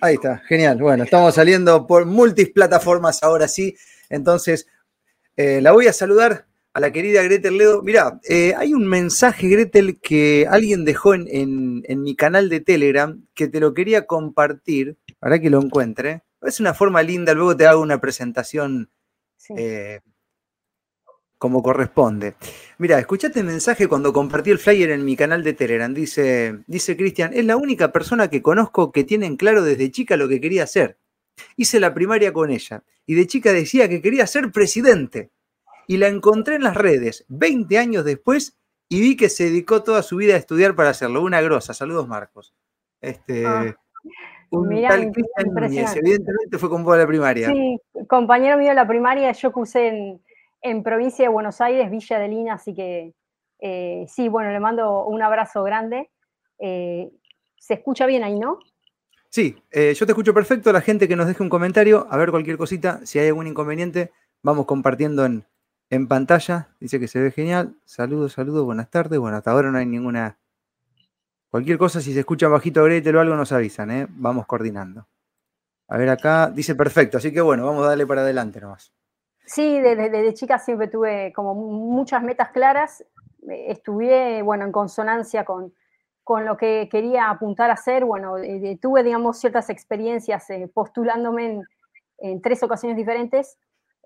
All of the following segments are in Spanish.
Ahí está, genial. Bueno, estamos saliendo por multiplataformas ahora sí. Entonces, eh, la voy a saludar a la querida Gretel Ledo. Mirá, eh, hay un mensaje, Gretel, que alguien dejó en, mi canal de Telegram que te lo quería compartir, para que lo encuentre. Es una forma linda, luego te hago una presentación eh, como corresponde. Mira, escuchate el mensaje cuando compartí el flyer en mi canal de Telegram. Dice, dice Cristian, es la única persona que conozco que tiene en claro desde chica lo que quería hacer. Hice la primaria con ella y de chica decía que quería ser presidente y la encontré en las redes 20 años después y vi que se dedicó toda su vida a estudiar para hacerlo. Una grosa. Saludos, Marcos. Este, ah, un tal Cristian evidentemente fue con vos a la primaria. Sí, compañero mío de la primaria, yo cursé en, en provincia de Buenos Aires, Villa de Lina, así que eh, sí, bueno, le mando un abrazo grande. Eh, ¿Se escucha bien ahí, no? Sí, eh, yo te escucho perfecto. La gente que nos deje un comentario, a ver cualquier cosita, si hay algún inconveniente, vamos compartiendo en, en pantalla. Dice que se ve genial. Saludos, saludos, buenas tardes. Bueno, hasta ahora no hay ninguna. Cualquier cosa, si se escucha bajito Gretel o algo, nos avisan. Vamos coordinando. A ver acá, dice perfecto, así que bueno, vamos a darle para adelante nomás. Sí, desde, chica siempre tuve como muchas metas claras. Estudié, bueno, en consonancia con, con lo que quería apuntar a hacer. Bueno, eh, tuve, digamos, ciertas experiencias eh, postulándome en, tres ocasiones diferentes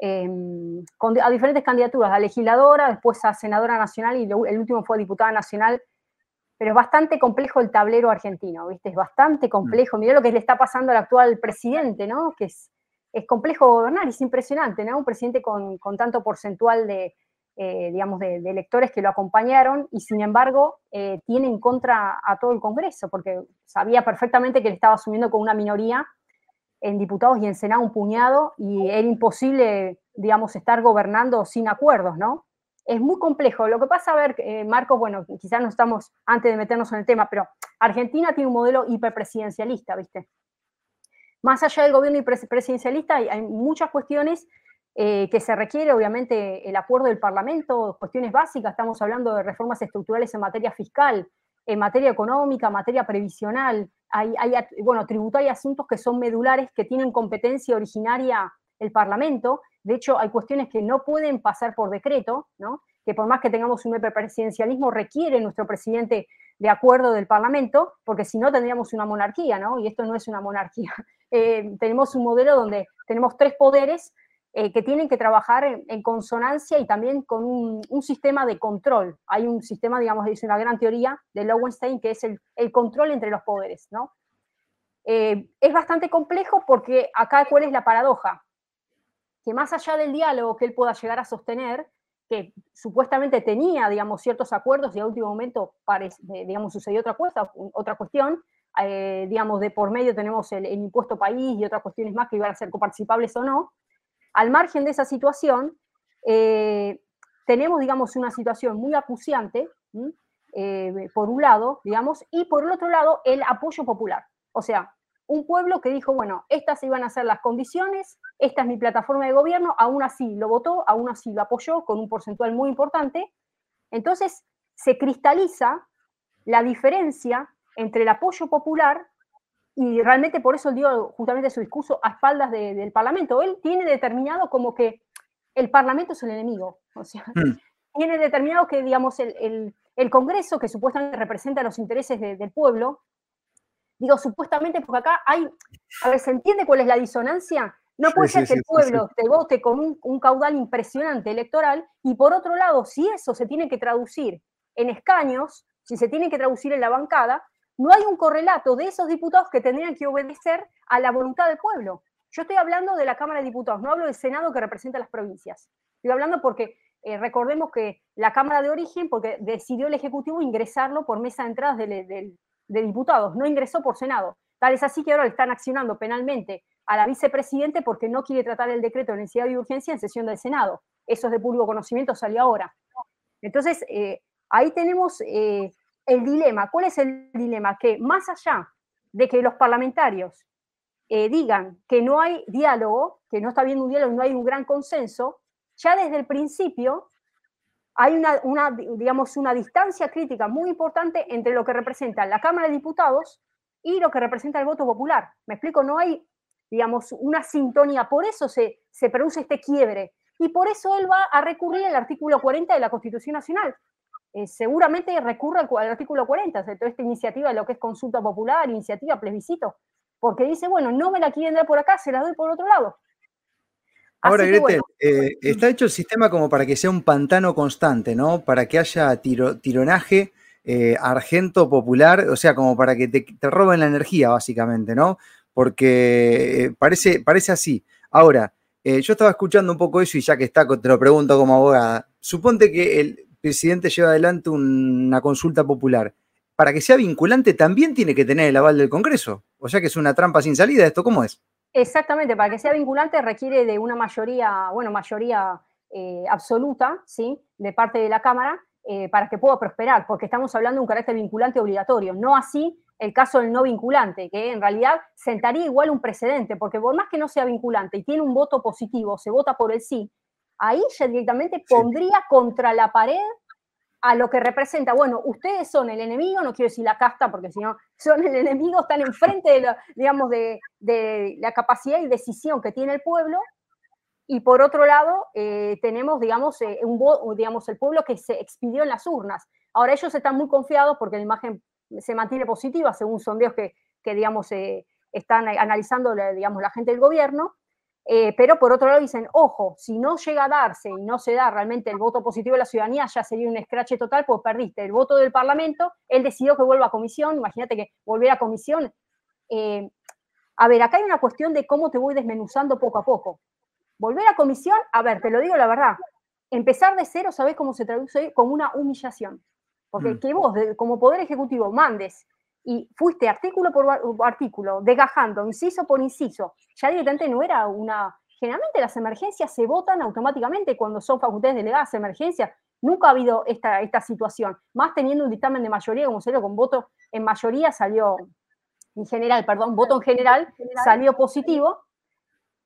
Em, a diferentes candidaturas, a legisladora, después a senadora nacional y el último fue a diputada nacional. Pero es bastante complejo el tablero argentino, ¿viste? Es bastante mm. complejo. Mirá lo que le está pasando al actual presidente, ¿no? Que es, es complejo gobernar, es impresionante, ¿no? Un presidente con, con tanto porcentual de, eh, digamos, de, electores que lo acompañaron y sin embargo eh, tiene en contra a todo el Congreso, porque sabía perfectamente que le estaba asumiendo con una minoría en diputados y en Senado un puñado y era imposible, digamos, estar gobernando sin acuerdos, ¿no? Es muy complejo. Lo que pasa, a ver, eh, Marcos, bueno, quizás no estamos antes de meternos en el tema, pero Argentina tiene un modelo hiperpresidencialista, ¿viste? Más allá del gobierno hiperpresidencialista hay, hay muchas cuestiones eh, que se requiere, obviamente, el acuerdo del Parlamento, cuestiones básicas, estamos hablando de reformas estructurales en materia fiscal, en materia económica, materia previsional, hay, bueno, hay asuntos que son medulares, que tienen competencia originaria el Parlamento. De hecho, hay cuestiones que no pueden pasar por decreto, ¿no? que por más que tengamos un presidencialismo, requiere nuestro presidente de acuerdo del Parlamento, porque si no tendríamos una monarquía, ¿no? Y esto no es una monarquía. Eh, tenemos un modelo donde tenemos tres poderes eh, que tienen que trabajar en, consonancia y también con un, sistema de control. Hay un sistema, digamos, es una gran teoría de Lowenstein, que es el, control entre los poderes, ¿no? Eh, es bastante complejo porque acá, ¿cuál es la paradoja? Que más allá del diálogo que él pueda llegar a sostener, que supuestamente tenía, digamos, ciertos acuerdos y a último momento, digamos, sucedió otra, cosa, otra cuestión, eh, digamos, de por medio tenemos el, impuesto país y otras cuestiones más que iban a ser coparticipables o no, al margen de esa situación, eh, tenemos, digamos, una situación muy acuciante, eh, por un lado, digamos, y por el otro lado, el apoyo popular. O sea, un pueblo que dijo, bueno, estas iban a ser las condiciones, esta es mi plataforma de gobierno, aún así lo votó, aún así lo apoyó con un porcentual muy importante. Entonces, se cristaliza la diferencia entre el apoyo popular y realmente por eso dio justamente su discurso a espaldas del Parlamento. Él tiene determinado como que el Parlamento es el enemigo, o sea, mm. tiene determinado que, digamos, el, Congreso, que supuestamente representa los intereses del pueblo, digo supuestamente porque acá hay, a ver, ¿se entiende cuál es la disonancia? No puede ser que el pueblo te vote con un, un, caudal impresionante electoral y por otro lado, si eso se tiene que traducir en escaños, si se tiene que traducir en la bancada, no hay un correlato de esos diputados que tendrían que obedecer a la voluntad del pueblo. Yo estoy hablando de la Cámara de Diputados, no hablo del Senado que representa a las provincias. Estoy hablando porque eh, recordemos que la Cámara de Origen, porque decidió el Ejecutivo ingresarlo por mesa de entradas de, diputados, no ingresó por Senado. Tal es así que ahora le están accionando penalmente a la vicepresidente porque no quiere tratar el decreto de necesidad y urgencia en sesión del Senado. Eso es de público conocimiento, salió ahora. Entonces, eh, ahí tenemos eh, el dilema. ¿Cuál es el dilema? Que más allá de que los parlamentarios eh, digan que no hay diálogo, que no está habiendo un diálogo, no hay un gran consenso, ya desde el principio hay una, digamos, una distancia crítica muy importante entre lo que representa la Cámara de Diputados y lo que representa el voto popular. Me explico, no hay, digamos, una sintonía, por eso se, se produce este quiebre y por eso él va a recurrir al artículo 40 de la Constitución Nacional. Eh, seguramente recurre al, artículo 40, de toda esta iniciativa de lo que es consulta popular, iniciativa, plebiscito, porque dice, bueno, no me la quieren dar por acá, se la doy por otro lado. Ahora, Gretel, eh, está hecho el sistema como para que sea un pantano constante, ¿no? Para que haya tironaje eh, argento popular, o sea, como para que te, roben la energía, básicamente, ¿no? Porque eh, parece, parece así. Ahora, yo estaba escuchando un poco eso y ya que está, te lo pregunto como abogada. Suponte que el presidente lleva adelante una consulta popular. Para que sea vinculante también tiene que tener el aval del Congreso. O sea que es una trampa sin salida. ¿Esto cómo es? Exactamente, para que sea vinculante requiere de una mayoría, bueno, mayoría eh, absoluta, ¿sí? De parte de la Cámara, eh, para que pueda prosperar, porque estamos hablando de un carácter vinculante obligatorio, no así el caso del no vinculante, que en realidad sentaría igual un precedente, porque por más que no sea vinculante y tiene un voto positivo, se vota por el sí, ahí ya directamente pondría contra la pared a lo que representa, bueno, ustedes son el enemigo, no quiero decir la casta, porque si no, son el enemigo, están enfrente de, digamos, de, la capacidad y decisión que tiene el pueblo, y por otro lado, eh, tenemos, digamos, eh, un, digamos, el pueblo que se expidió en las urnas. Ahora, ellos están muy confiados porque la imagen se mantiene positiva, según sondeos que, que digamos, eh, están analizando, digamos, la gente del gobierno, eh, pero por otro lado dicen, ojo, si no llega a darse y no se da realmente el voto positivo de la ciudadanía, ya sería un escrache total, pues perdiste el voto del Parlamento, él decidió que vuelva a comisión, imagínate que volviera a comisión. Eh, a ver, acá hay una cuestión de cómo te voy desmenuzando poco a poco. Volver a comisión, a ver, te lo digo la verdad, empezar de cero, ¿sabés cómo se traduce? Como una humillación. Porque mm. que vos, como Poder Ejecutivo, mandes y fuiste artículo por artículo, desgajando, inciso por inciso, ya directamente no era una... Generalmente las emergencias se votan automáticamente cuando son facultades delegadas de emergencia. Nunca ha habido esta, esta situación, más teniendo un dictamen de mayoría, como se con voto en mayoría salió, en general, perdón, voto en general salió positivo,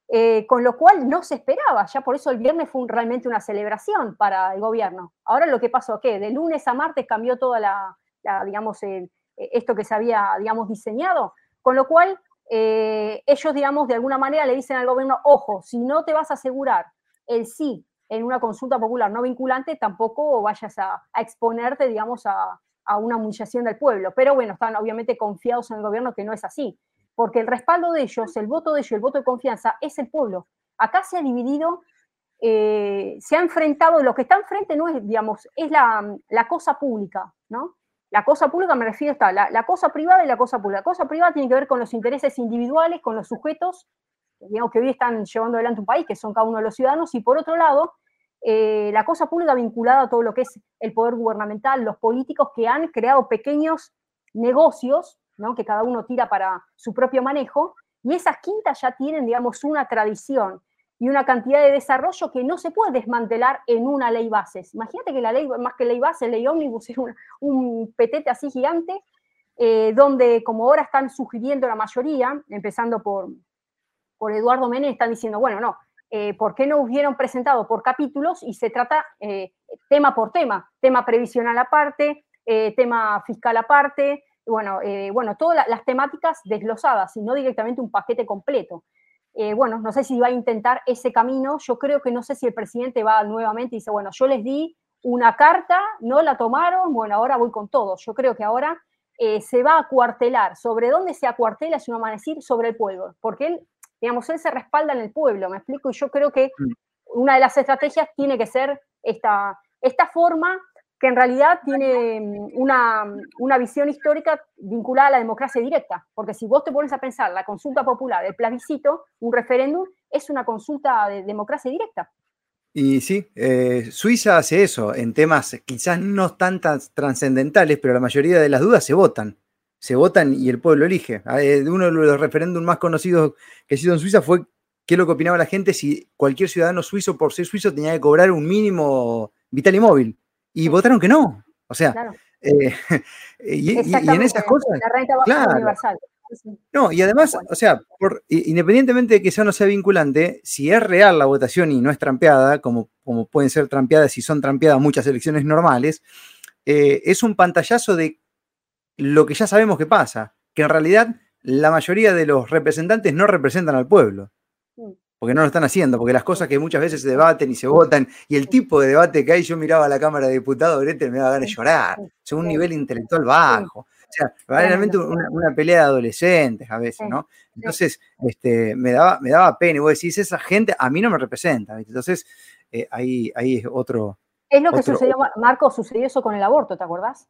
eh, con lo cual no se esperaba, ya por eso el viernes fue realmente una celebración para el gobierno. Ahora lo que pasó, ¿qué? De lunes a martes cambió toda la, la digamos, el, esto que se había, digamos, diseñado. Con lo cual, eh, ellos, digamos, de alguna manera le dicen al gobierno, ojo, si no te vas a asegurar el sí en una consulta popular no vinculante, tampoco vayas a, exponerte, digamos, a, una humillación del pueblo. Pero bueno, están obviamente confiados en el gobierno que no es así, porque el respaldo de ellos, el voto de ellos, el voto de confianza es el pueblo. Acá se ha dividido, eh, se ha enfrentado, lo que está enfrente no es, digamos, es la cosa pública, ¿no? La cosa pública me refiero a la, la, cosa privada y la cosa pública. La cosa privada tiene que ver con los intereses individuales, con los sujetos, digamos, que hoy están llevando adelante un país, que son cada uno de los ciudadanos, y por otro lado, eh, la cosa pública vinculada a todo lo que es el poder gubernamental, los políticos que han creado pequeños negocios, ¿no? que cada uno tira para su propio manejo, y esas quintas ya tienen, digamos, una tradición y una cantidad de desarrollo que no se puede desmantelar en una ley base. Imagínate que la ley, más que ley base, ley ómnibus, es un petete así gigante, eh, donde como ahora están sugiriendo la mayoría, empezando por, por Eduardo Menem, están diciendo, bueno, no, eh, ¿por qué no hubieron presentado por capítulos y se trata eh, tema por tema? Tema previsional aparte, tema fiscal aparte, bueno, bueno todas las temáticas desglosadas y no directamente un paquete completo. Eh, bueno, no sé si va a intentar ese camino. Yo creo que no sé si el presidente va nuevamente y dice, bueno, yo les di una carta, no la tomaron, bueno, ahora voy con todo. Yo creo que ahora eh, se va a cuartelar. ¿Sobre dónde se acuartela? Si no van a decir sobre el pueblo, porque él, digamos, él se respalda en el pueblo, me explico, y yo creo que mm. una de las estrategias tiene que ser esta, esta forma que en realidad tiene mm, una, una, visión histórica vinculada a la democracia directa, porque si vos te pones a pensar la consulta popular, el plebiscito, un referéndum, es una consulta de democracia directa. Y sí, eh, Suiza hace eso en temas quizás no tan, trascendentales, pero la mayoría de las dudas se votan. Se votan y el pueblo elige. Ah, eh, uno de los referéndums más conocidos que ha sido en Suiza fue qué es lo que opinaba la gente si cualquier ciudadano suizo por ser suizo tenía que cobrar un mínimo vital y móvil y votaron que no. O sea, eh, y, en esas cosas. La renta baja universal. No, y además, o sea, independientemente de que sea o no sea vinculante, si es real la votación y no es trampeada, como, como pueden ser trampeadas si son trampeadas muchas elecciones normales, eh, es un pantallazo de lo que ya sabemos que pasa. que en realidad la mayoría de los representantes no representan al pueblo. Porque no lo están haciendo, porque las cosas que muchas veces se debaten y se votan, y el tipo de debate que hay, yo miraba a la Cámara de Diputados, Gretel me daba ganas de llorar, es un nivel intelectual bajo. O sea, realmente una, pelea de adolescentes a veces, ¿no? Entonces, este, me, daba, me daba pena. Y vos decís, esa gente a mí no me representa. Entonces, eh, ahí, ahí es otro. Es lo que sucedió, Marco, sucedió eso con el aborto, ¿te acordás?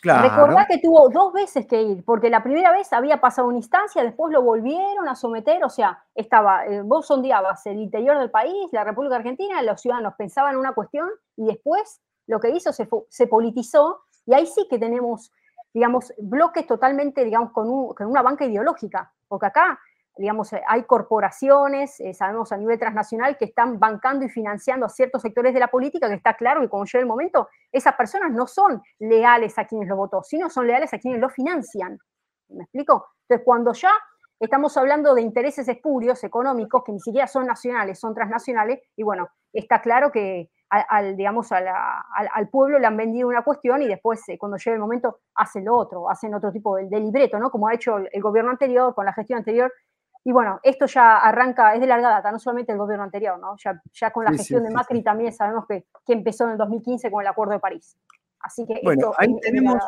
Claro. Recordá que tuvo dos veces que ir, porque la primera vez había pasado una instancia, después lo volvieron a someter, o sea, estaba, eh, vos sondeabas el interior del país, la República Argentina, los ciudadanos pensaban en una cuestión y después lo que hizo se, se politizó y ahí sí que tenemos, digamos, bloques totalmente, digamos, con, con una banca ideológica, porque acá digamos, eh, hay corporaciones, eh, sabemos a nivel transnacional, que están bancando y financiando a ciertos sectores de la política, que está claro que como llega el momento, esas personas no son leales a quienes lo votó, sino son leales a quienes lo financian. ¿Me explico? Entonces, cuando ya estamos hablando de intereses espurios económicos, que ni siquiera son nacionales, son transnacionales, y bueno, está claro que al, digamos, al, pueblo le han vendido una cuestión y después, eh, cuando llega el momento, hacen lo otro, hacen otro tipo de, de libreto, ¿no? Como ha hecho el gobierno anterior, con la gestión anterior, y bueno, esto ya arranca, es de larga data, no solamente el gobierno anterior, ¿no? Ya, ya con la gestión de Macri también sabemos que, que, empezó en el 2015 con el Acuerdo de París. Así que bueno, ahí tenemos,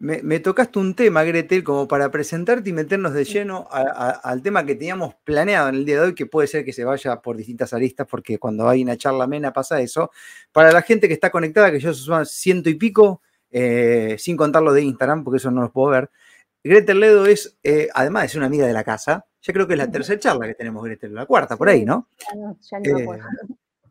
me, tocaste un tema, Gretel, como para presentarte y meternos de lleno al tema que teníamos planeado en el día de hoy, que puede ser que se vaya por distintas aristas, porque cuando hay una charla amena pasa eso. Para la gente que está conectada, que yo soy ciento y pico, eh, sin contarlo de Instagram, porque eso no lo puedo ver. Gretel Ledo es, eh, además es una amiga de la casa, ya creo que es la tercera charla que tenemos, Gretel, la cuarta, por ahí, ¿no? Ya no, eh,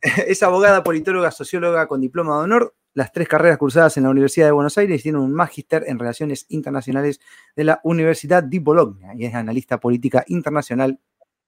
es abogada, politóloga, socióloga con diploma de honor, las tres carreras cursadas en la Universidad de Buenos Aires y tiene un magíster en Relaciones Internacionales de la Universidad de Bologna y es analista política internacional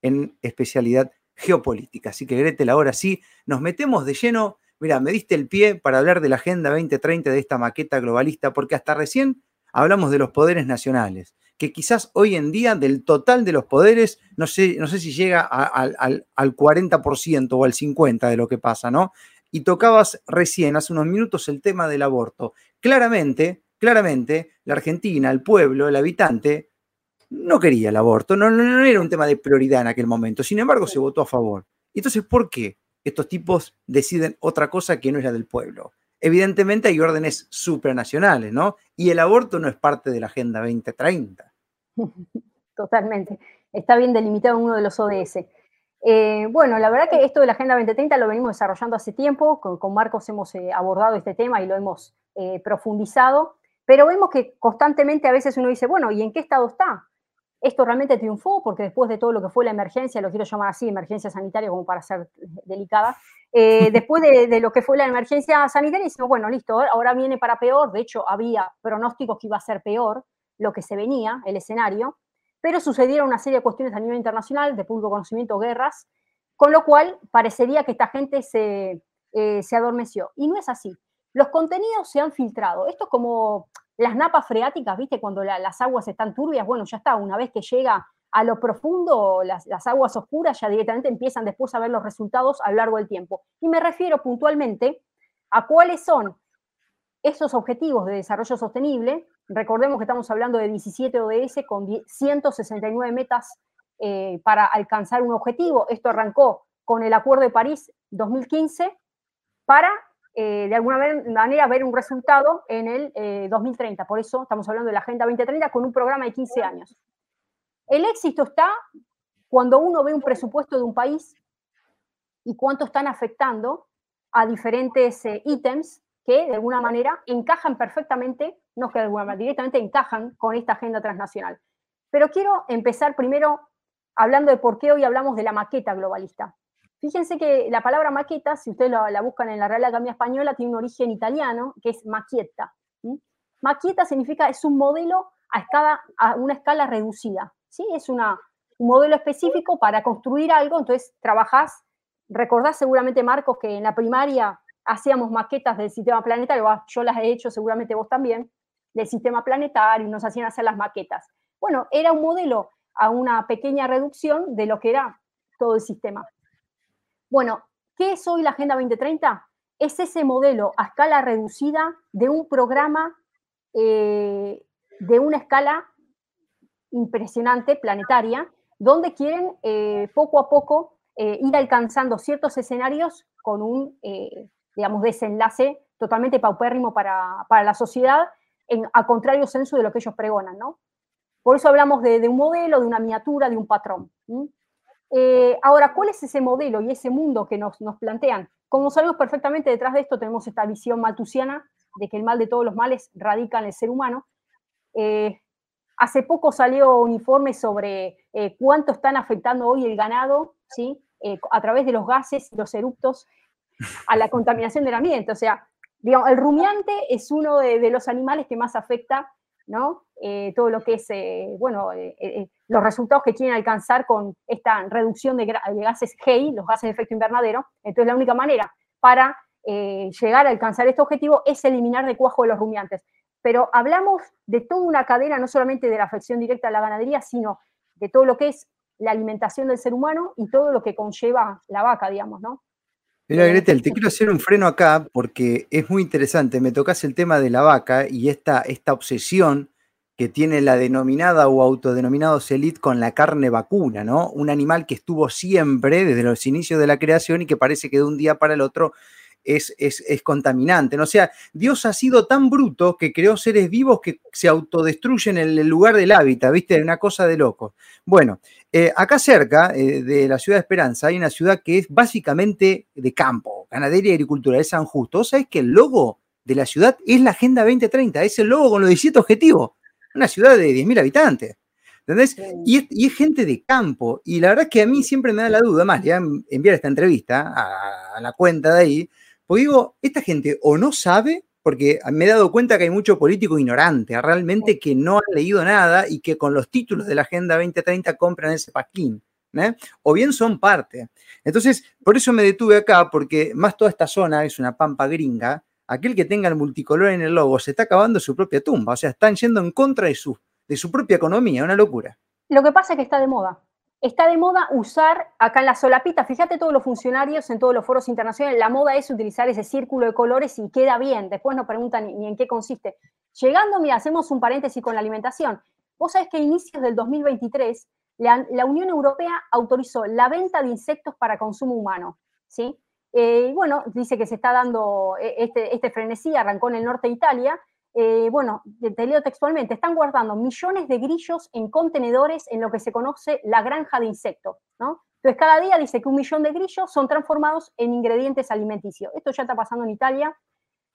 en especialidad geopolítica. Así que Gretel, ahora sí, nos metemos de lleno. Mira, me diste el pie para hablar de la Agenda 2030 de esta maqueta globalista, porque hasta recién hablamos de los poderes nacionales que quizás hoy en día del total de los poderes, no sé, no sé si llega al, al 40% o al 50% de lo que pasa, ¿no? Y tocabas recién, hace unos minutos, el tema del aborto. Claramente, claramente, la Argentina, el pueblo, el habitante, no quería el aborto, no, no, no era un tema de prioridad en aquel momento, sin embargo se votó a favor. Entonces, ¿por qué estos tipos deciden otra cosa que no es la del pueblo? Evidentemente hay órdenes supranacionales, ¿no? Y el aborto no es parte de la Agenda 2030. Totalmente. Está bien delimitado en uno de los ODS. Eh, bueno, la verdad que esto de la Agenda 2030 lo venimos desarrollando hace tiempo, con, Marcos hemos eh, abordado este tema y lo hemos eh, profundizado, pero vemos que constantemente a veces uno dice, bueno, ¿y en qué estado está? Esto realmente triunfó porque después de todo lo que fue la emergencia, lo quiero llamar así, emergencia sanitaria como para ser delicada, después de, de, lo que fue la emergencia sanitaria, decimos, bueno, listo, ahora viene para peor, de hecho había pronósticos que iba a ser peor, lo que se venía, el escenario, pero sucedieron una serie de cuestiones a nivel internacional, de público conocimiento, guerras, con lo cual parecería que esta gente se, eh, se adormeció. Y no es así. Los contenidos se han filtrado. Esto es como las napas freáticas, ¿viste? Cuando las aguas están turbias, bueno, ya está, una vez que llega a lo profundo, las, las, aguas oscuras ya directamente empiezan después a ver los resultados a lo largo del tiempo. Y me refiero puntualmente a cuáles son esos objetivos de desarrollo sostenible Recordemos que estamos hablando de 17 ODS con 169 metas eh, para alcanzar un objetivo. Esto arrancó con el Acuerdo de París 2015 para, eh, de alguna manera, ver un resultado en el 2030. Eh, Por eso estamos hablando de la Agenda 2030 con un programa de 15 años. El éxito está cuando uno ve un presupuesto de un país y cuánto están afectando a diferentes ítems que de alguna manera encajan perfectamente, no que de alguna manera, directamente encajan con esta agenda transnacional. Pero quiero empezar primero hablando de por qué hoy hablamos de la maqueta globalista. Fíjense que la palabra maqueta, si ustedes la, buscan en la Real Academia Española, tiene un origen italiano, que es maqueta. Maqueta significa, es un modelo a, escala, a una escala reducida. ¿sí? Es una, un modelo específico para construir algo, entonces trabajás, recordás seguramente, Marcos, que en la primaria hacíamos maquetas del sistema planetario, yo las he hecho, seguramente vos también, del sistema planetario, nos hacían hacer las maquetas. Bueno, era un modelo a una pequeña reducción de lo que era todo el sistema. Bueno, ¿qué es hoy la Agenda 2030? Es ese modelo a escala reducida de un programa eh, de una escala impresionante, planetaria, donde quieren poco a poco ir alcanzando ciertos escenarios con un, digamos, desenlace totalmente paupérrimo para, la sociedad, en, a contrario censo de lo que ellos pregonan, ¿no? Por eso hablamos de, un modelo, de una miniatura, de un patrón. Eh, ahora, ¿cuál es ese modelo y ese mundo que nos, plantean? Como sabemos perfectamente, detrás de esto tenemos esta visión maltusiana de que el mal de todos los males radica en el ser humano. Eh, hace poco salió un informe sobre eh, cuánto están afectando hoy el ganado, ¿sí? a través de los gases y los eructos a la contaminación del ambiente. O sea, digamos, el rumiante es uno de, los animales que más afecta, ¿no? Eh, todo lo que es, eh, bueno, eh, los resultados que quieren alcanzar con esta reducción de, gases GEI, los gases de efecto invernadero. Entonces, la única manera para llegar a alcanzar este objetivo es eliminar de cuajo de los rumiantes. Pero hablamos de toda una cadena, no solamente de la afección directa a la ganadería, sino de todo lo que es la alimentación del ser humano y todo lo que conlleva la vaca, digamos, ¿no? Mira, Gretel, te quiero hacer un freno acá porque es muy interesante. Me tocas el tema de la vaca y esta, esta obsesión que tiene la denominada o autodenominado Celit con la carne vacuna, ¿no? Un animal que estuvo siempre desde los inicios de la creación y que parece que de un día para el otro es, es, contaminante. ¿no? O sea, Dios ha sido tan bruto que creó seres vivos que se autodestruyen en el lugar del hábitat, ¿viste? Una cosa de loco. Bueno, eh, acá cerca eh, de la ciudad de Esperanza hay una ciudad que es básicamente de campo, ganadería y agricultura, es San Justo. ¿Sabes que el logo de la ciudad es la Agenda 2030? Es el logo con los 17 objetivos. Una ciudad de 10.000 habitantes. ¿Entendés? Y es, gente de campo. Y la verdad es que a mí siempre me da la duda, más, le voy a enviar esta entrevista a la cuenta de ahí, porque digo, esta gente o no sabe, porque me he dado cuenta que hay mucho político ignorante, realmente que no han leído nada y que con los títulos de la Agenda 2030 compran ese paquín. ¿eh? O bien son parte. Entonces, por eso me detuve acá, porque más toda esta zona es una pampa gringa. Aquel que tenga el multicolor en el logo se está acabando su propia tumba. O sea, están yendo en contra de su, de su propia economía, una locura. Lo que pasa es que está de moda. Está de moda usar acá en la solapita, fíjate todos los funcionarios en todos los foros internacionales, la moda es utilizar ese círculo de colores y queda bien, después no preguntan ni, en qué consiste. Llegando, mira, hacemos un paréntesis con la alimentación. Vos sabés que a inicios del 2023 la, Unión Europea autorizó la venta de insectos para consumo humano, ¿sí? Eh, y bueno, dice que se está dando eh, este, este frenesí, arrancó en el norte de Italia, eh, bueno, te leo textualmente, están guardando millones de grillos en contenedores en lo que se conoce la granja de insectos, ¿no? Entonces, cada día dice que un millón de grillos son transformados en ingredientes alimenticios. Esto ya está pasando en Italia.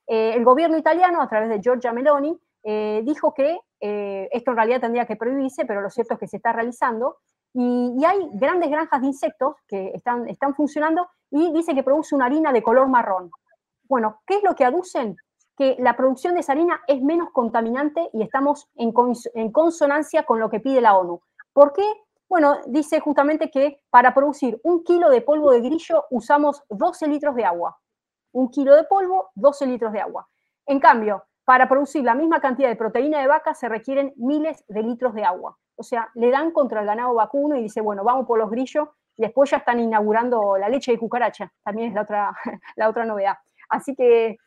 Eh, el gobierno italiano, a través de Giorgia Meloni, eh, dijo que esto en realidad tendría que prohibirse, pero lo cierto es que se está realizando. Y, hay grandes granjas de insectos que están, están funcionando y dice que produce una harina de color marrón. Bueno, ¿qué es lo que aducen? Que la producción de esa harina es menos contaminante y estamos en, consonancia con lo que pide la ONU. ¿Por qué? Bueno, dice justamente que para producir un kilo de polvo de grillo usamos 12 litros de agua. Un kilo de polvo, 12 litros de agua. En cambio, para producir la misma cantidad de proteína de vaca se requieren miles de litros de agua. O sea, le dan contra el ganado vacuno y dice, bueno, vamos por los grillos y después ya están inaugurando la leche de cucaracha. También es la otra, la otra novedad. Así que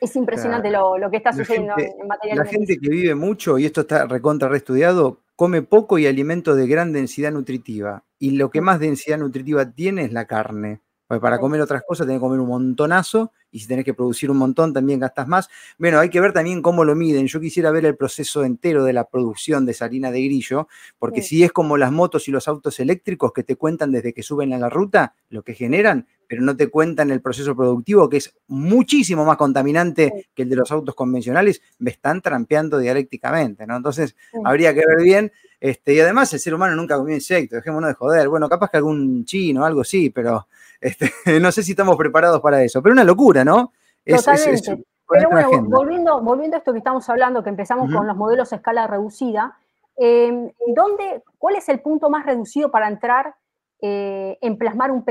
es impresionante lo, que está sucediendo en materia La gente que vive mucho, y esto está recontra reestudiado, come poco y alimentos de gran densidad nutritiva. Y lo que más densidad nutritiva tiene es la carne. Porque para comer otras cosas tenés que comer un montonazo y si tenés que producir un montón también gastas más. Bueno, hay que ver también cómo lo miden. Yo quisiera ver el proceso entero de la producción de esa harina de grillo, porque si es como las motos y los autos eléctricos que te cuentan desde que suben a la ruta, lo que generan, pero no te cuentan el proceso productivo, que es muchísimo más contaminante que el de los autos convencionales, me están trampeando dialécticamente, ¿no? Entonces, habría que ver bien. Este, y además, el ser humano nunca comió insectos, dejémonos de joder. Bueno, capaz que algún chino, algo sí, pero este, no sé si estamos preparados para eso. Pero una locura, ¿no? Totalmente. pero bueno, volviendo, volviendo a esto que estamos hablando, que empezamos con los modelos a escala reducida, eh, ¿dónde, ¿cuál es el punto más reducido para entrar eh, en plasmar, un,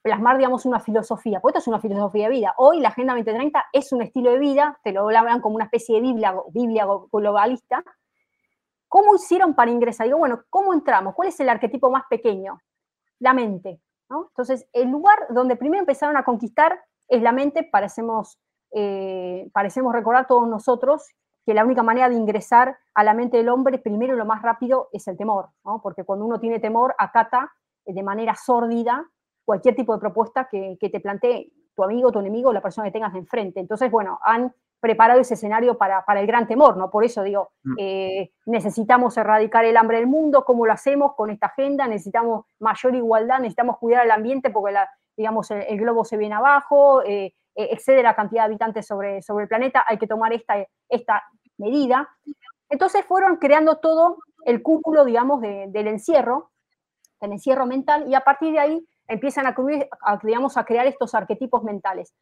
plasmar, digamos, una filosofía, porque esto es una filosofía de vida. Hoy la Agenda 2030 es un estilo de vida, te lo hablan como una especie de Biblia, Biblia globalista. ¿Cómo hicieron para ingresar? Digo, bueno, ¿cómo entramos? ¿Cuál es el arquetipo más pequeño? La mente. Entonces, el lugar donde primero empezaron a conquistar es la mente, parecemos, eh, parecemos recordar todos nosotros que la única manera de ingresar a la mente del hombre primero y lo más rápido es el temor, ¿no? porque cuando uno tiene temor acata eh, de manera sórdida cualquier tipo de propuesta que, te plantee tu amigo, tu enemigo la persona que tengas enfrente. Entonces, bueno, han preparado ese escenario para, el gran temor, ¿no? Por eso digo, mm. eh, necesitamos erradicar el hambre del mundo, ¿cómo lo hacemos con esta agenda? Necesitamos mayor igualdad, necesitamos cuidar el ambiente porque, la, digamos, el, globo se viene abajo, eh, eh, excede la cantidad de habitantes sobre, sobre el planeta, hay que tomar esta, esta medida. Entonces fueron creando todo el cúmulo, digamos, del encierro, el encierro mental, y a partir de ahí empiezan a, digamos, a crear estos arquetipos mentales.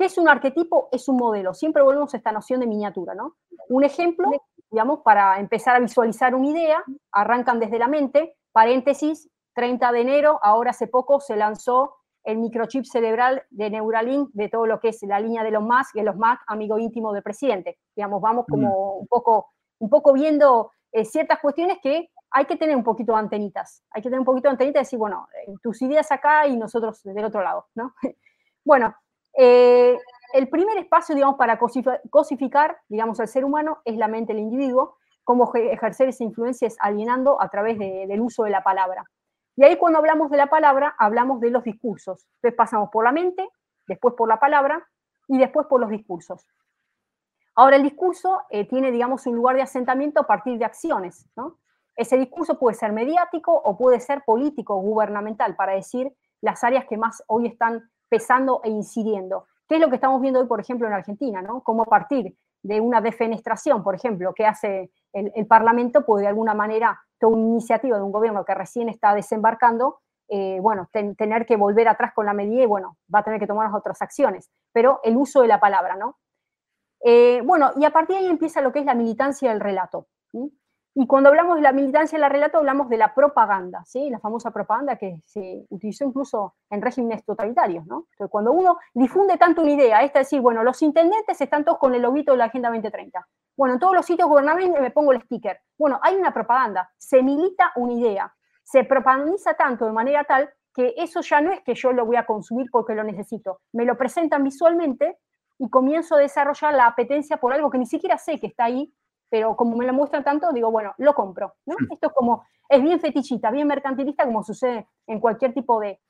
¿Qué es un arquetipo? Es un modelo. Siempre volvemos a esta noción de miniatura, ¿no? Un ejemplo, digamos, para empezar a visualizar una idea, arrancan desde la mente, paréntesis, 30 de enero, ahora hace poco se lanzó el microchip cerebral de Neuralink, de todo lo que es la línea de los Musk, y los Musk, amigo íntimo del presidente. Digamos, vamos como un poco, un poco viendo eh, ciertas cuestiones que hay que tener un poquito de antenitas. Hay que tener un poquito de antenitas y decir, bueno, eh, tus ideas acá y nosotros del otro lado, ¿no? bueno, eh, el primer espacio, digamos, para cosificar, digamos, al ser humano es la mente del individuo, cómo ejercer esa influencia es alienando a través del uso de la palabra. Y ahí cuando hablamos de la palabra, hablamos de los discursos. Entonces pasamos por la mente, después por la palabra y después por los discursos. Ahora el discurso eh, tiene, digamos, un lugar de asentamiento a partir de acciones. Ese discurso puede ser mediático o puede ser político gubernamental, para decir las áreas que más hoy están pesando e incidiendo. ¿Qué es lo que estamos viendo hoy, por ejemplo, en Argentina? ¿no? Cómo a partir de una defenestración, por ejemplo, que hace el, Parlamento, puede de alguna manera, toda una iniciativa de un gobierno que recién está desembarcando, eh, bueno, tener que volver atrás con la medida y, bueno, va a tener que tomar otras acciones. Pero el uso de la palabra, ¿no? Eh, bueno, y a partir de ahí empieza lo que es la militancia del relato. Y cuando hablamos de la militancia del relato, hablamos de la propaganda, ¿sí? la famosa propaganda que se utilizó incluso en regímenes totalitarios. ¿no? Entonces, cuando uno difunde tanto una idea, esta es decir, bueno, los intendentes están todos con el loguito de la Agenda 2030. Bueno, en todos los sitios gubernamentales me pongo el sticker. Bueno, hay una propaganda, se milita una idea, se propagandiza tanto de manera tal que eso ya no es que yo lo voy a consumir porque lo necesito, me lo presentan visualmente y comienzo a desarrollar la apetencia por algo que ni siquiera sé que está ahí, pero como me lo muestran tanto, digo, bueno, lo compro. ¿no? Esto es como, es bien fetichita, bien mercantilista, como sucede en cualquier tipo de,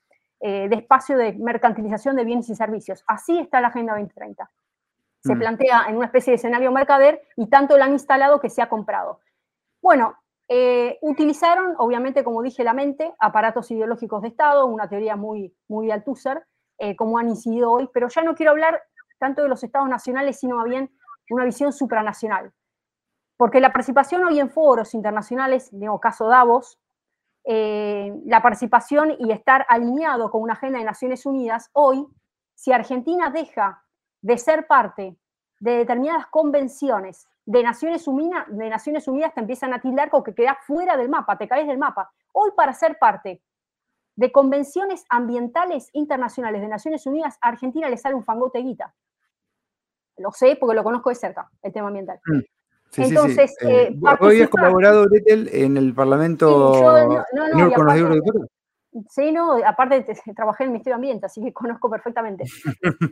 eh, de espacio de mercantilización de bienes y servicios. Así está la Agenda 2030. Se mm. plantea en una especie de escenario mercader y tanto lo han instalado que se ha comprado. Bueno, eh, utilizaron, obviamente, como dije, la mente, aparatos ideológicos de Estado, una teoría muy, muy Althusser, eh, como han incidido hoy, pero ya no quiero hablar tanto de los estados nacionales, sino más bien una visión supranacional. Porque la participación hoy en foros internacionales, digo, caso Davos, eh, la participación y estar alineado con una agenda de Naciones Unidas, hoy, si Argentina deja de ser parte de determinadas convenciones de Naciones, Unidas, de Naciones Unidas, te empiezan a tildar con que quedas fuera del mapa, te caes del mapa. Hoy, para ser parte de convenciones ambientales internacionales de Naciones Unidas, a Argentina le sale un fangote guita. Lo sé porque lo conozco de cerca, el tema ambiental. Mm. Entonces, sí, eh, eh, ¿Hoy has colaborado, Gretel, en el Parlamento sí, con los diputados? Sí, no, aparte trabajé en el Ministerio de Ambiente, así que conozco perfectamente.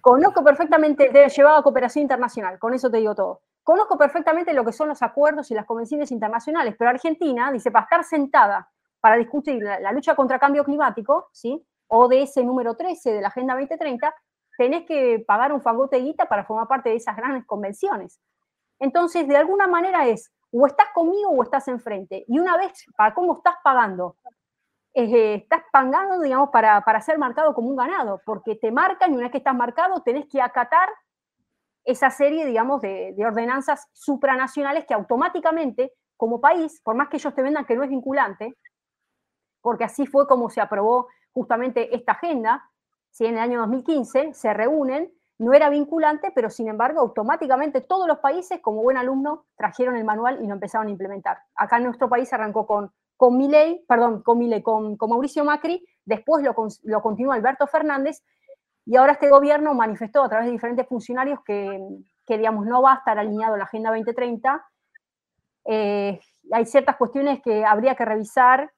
conozco perfectamente, he llevado a cooperación internacional, con eso te digo todo. Conozco perfectamente lo que son los acuerdos y las convenciones internacionales, pero Argentina dice, para estar sentada para discutir la, lucha contra cambio climático, ¿sí? o de ese número 13 de la Agenda 2030, tenés que pagar un fagote de guita para formar parte de esas grandes convenciones. Entonces, de alguna manera es, o estás conmigo o estás enfrente. Y una vez, para cómo estás pagando, eh, estás pagando, digamos, para, ser marcado como un ganado, porque te marcan y una vez que estás marcado tenés que acatar esa serie, digamos, de, de ordenanzas supranacionales que automáticamente, como país, por más que ellos te vendan que no es vinculante, porque así fue como se aprobó justamente esta agenda, si en el año 2015 se reúnen no era vinculante, pero sin embargo, automáticamente todos los países, como buen alumno, trajeron el manual y lo empezaron a implementar. Acá en nuestro país arrancó con, con Milei, perdón, con con, con Mauricio Macri, después lo, lo continuó Alberto Fernández, y ahora este gobierno manifestó a través de diferentes funcionarios que, que digamos, no va a estar alineado a la Agenda 2030. Eh, hay ciertas cuestiones que habría que revisar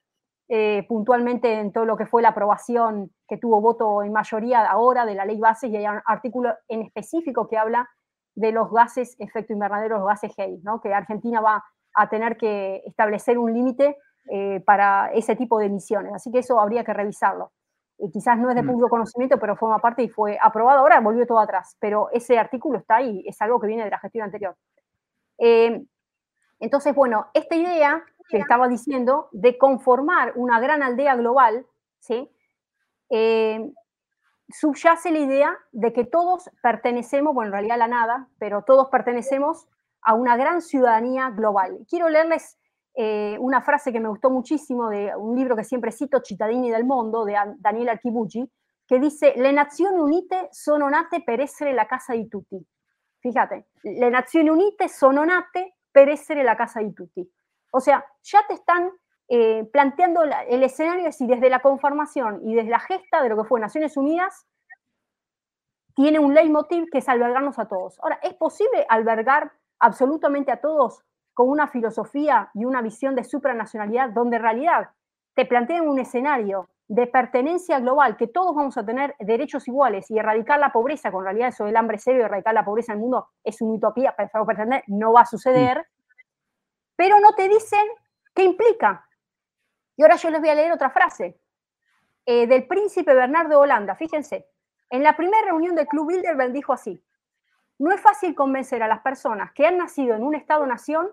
eh, puntualmente en todo lo que fue la aprobación que tuvo voto en mayoría ahora de la ley base y hay un artículo en específico que habla de los gases efecto invernadero, los gases GEI, ¿no? que Argentina va a tener que establecer un límite eh, para ese tipo de emisiones. Así que eso habría que revisarlo. Y quizás no es de mm. público conocimiento, pero forma parte y fue aprobado. Ahora volvió todo atrás, pero ese artículo está ahí, es algo que viene de la gestión anterior. Eh, entonces, bueno, esta idea que estaba diciendo de conformar una gran aldea global, ¿sí? Eh, subyace la idea de que todos pertenecemos, bueno, en realidad la nada, pero todos pertenecemos a una gran ciudadanía global. Quiero leerles eh, una frase que me gustó muchísimo de un libro que siempre cito, Cittadini del Mondo, de Daniel Archibucci, que dice, le nazioni unite sono nate per essere la casa di tutti. Fíjate, le nazioni unite sono nate per essere la casa di tutti. O sea, ya te están eh, planteando el escenario, es decir, desde la conformación y desde la gesta de lo que fue Naciones Unidas, tiene un leitmotiv que es albergarnos a todos. Ahora, ¿es posible albergar absolutamente a todos con una filosofía y una visión de supranacionalidad donde en realidad te plantean un escenario de pertenencia global, que todos vamos a tener derechos iguales y erradicar la pobreza, con realidad eso del hambre serio, erradicar la pobreza en el mundo es una utopía, pero pretender no va a suceder, pero no te dicen qué implica. Y ahora yo les voy a leer otra frase eh, del príncipe Bernardo Holanda, fíjense, en la primera reunión del Club Bilderberg dijo así, no es fácil convencer a las personas que han nacido en un Estado-nación,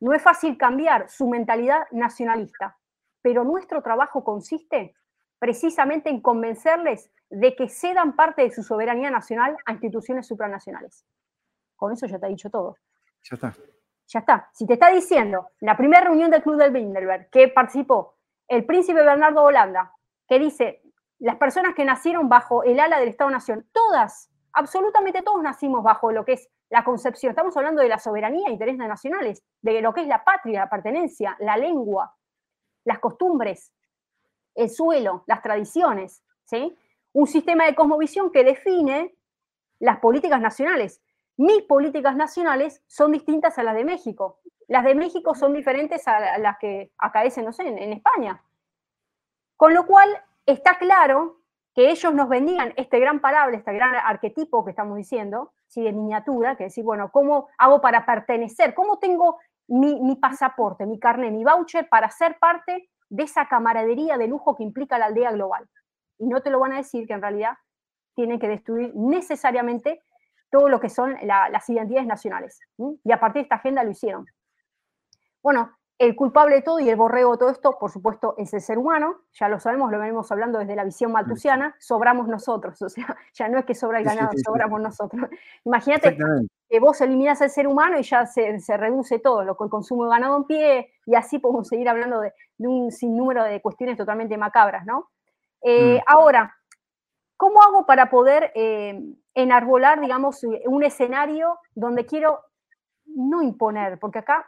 no es fácil cambiar su mentalidad nacionalista, pero nuestro trabajo consiste precisamente en convencerles de que cedan parte de su soberanía nacional a instituciones supranacionales. Con eso ya te ha dicho todo. Ya está. Ya está. Si te está diciendo, en la primera reunión del Club del Bilderberg, que participó el príncipe Bernardo Holanda, que dice, las personas que nacieron bajo el ala del Estado-Nación, todas, absolutamente todos nacimos bajo lo que es la concepción. Estamos hablando de la soberanía e intereses nacionales, de lo que es la patria, la pertenencia, la lengua, las costumbres, el suelo, las tradiciones, ¿sí? Un sistema de cosmovisión que define las políticas nacionales. Mis políticas nacionales son distintas a las de México. Las de México son diferentes a las que acaecen, en, España. Con lo cual, está claro que ellos nos vendían este gran parable, este gran arquetipo que estamos diciendo, ¿sí? de miniatura, que decir, bueno, ¿cómo hago para pertenecer? ¿Cómo tengo mi, pasaporte, mi carnet, mi voucher para ser parte de esa camaradería de lujo que implica la aldea global. Y no te lo van a decir que en realidad tienen que destruir necesariamente todo lo que son las identidades nacionales. Y a partir de esta agenda lo hicieron. Bueno, el culpable de todo y el borrego de todo esto, por supuesto, es el ser humano, ya lo sabemos, lo venimos hablando desde la visión maltusiana, sobramos nosotros, o sea, ya no es que sobra el ganado, sobramos nosotros. Imagínate que vos eliminas al ser humano y ya se, reduce todo, lo el consumo de ganado en pie, y así podemos seguir hablando de, un sinnúmero de cuestiones totalmente macabras, ¿no? Eh, mm. Ahora, ¿cómo hago para poder eh, enarbolar, digamos, un escenario donde quiero no imponer? Porque acá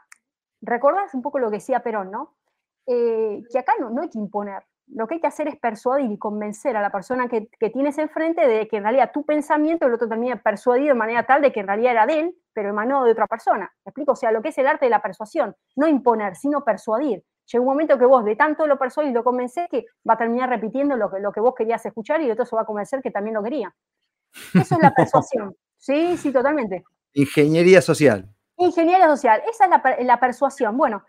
¿Recordás un poco lo que decía Perón, no? Eh, que acá no, no hay que imponer. Lo que hay que hacer es persuadir y convencer a la persona que, tienes enfrente de que en realidad tu pensamiento el otro termina persuadido de manera tal de que en realidad era de él, pero emanó de otra persona. ¿Me explico? O sea, lo que es el arte de la persuasión. No imponer, sino persuadir. Llega un momento que vos de tanto lo persuadís y lo convencés que va a terminar repitiendo lo que, lo que vos querías escuchar y de otro se va a convencer que también lo quería. Eso es la persuasión. Sí, sí, totalmente. Ingeniería social. Ingeniería social, esa es la, persuasión. Bueno,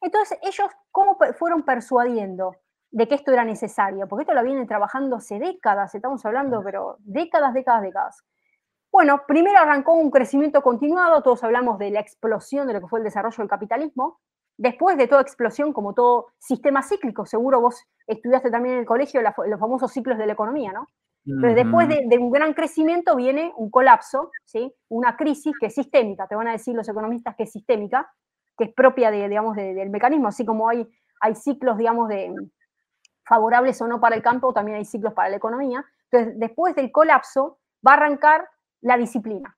entonces ellos, ¿cómo fueron persuadiendo de que esto era necesario? Porque esto lo vienen trabajando hace décadas, estamos hablando, pero décadas, décadas, décadas. Bueno, primero arrancó un crecimiento continuado, todos hablamos de la explosión de lo que fue el desarrollo del capitalismo. Después de toda explosión, como todo sistema cíclico, seguro vos estudiaste también en el colegio los famosos ciclos de la economía, ¿no? Entonces, después de, un gran crecimiento viene un colapso, ¿sí? una crisis que es sistémica, te van a decir los economistas que es sistémica, que es propia de, digamos, del mecanismo, así como hay, hay ciclos, digamos, de favorables o no para el campo, también hay ciclos para la economía. Entonces, después del colapso va a arrancar la disciplina.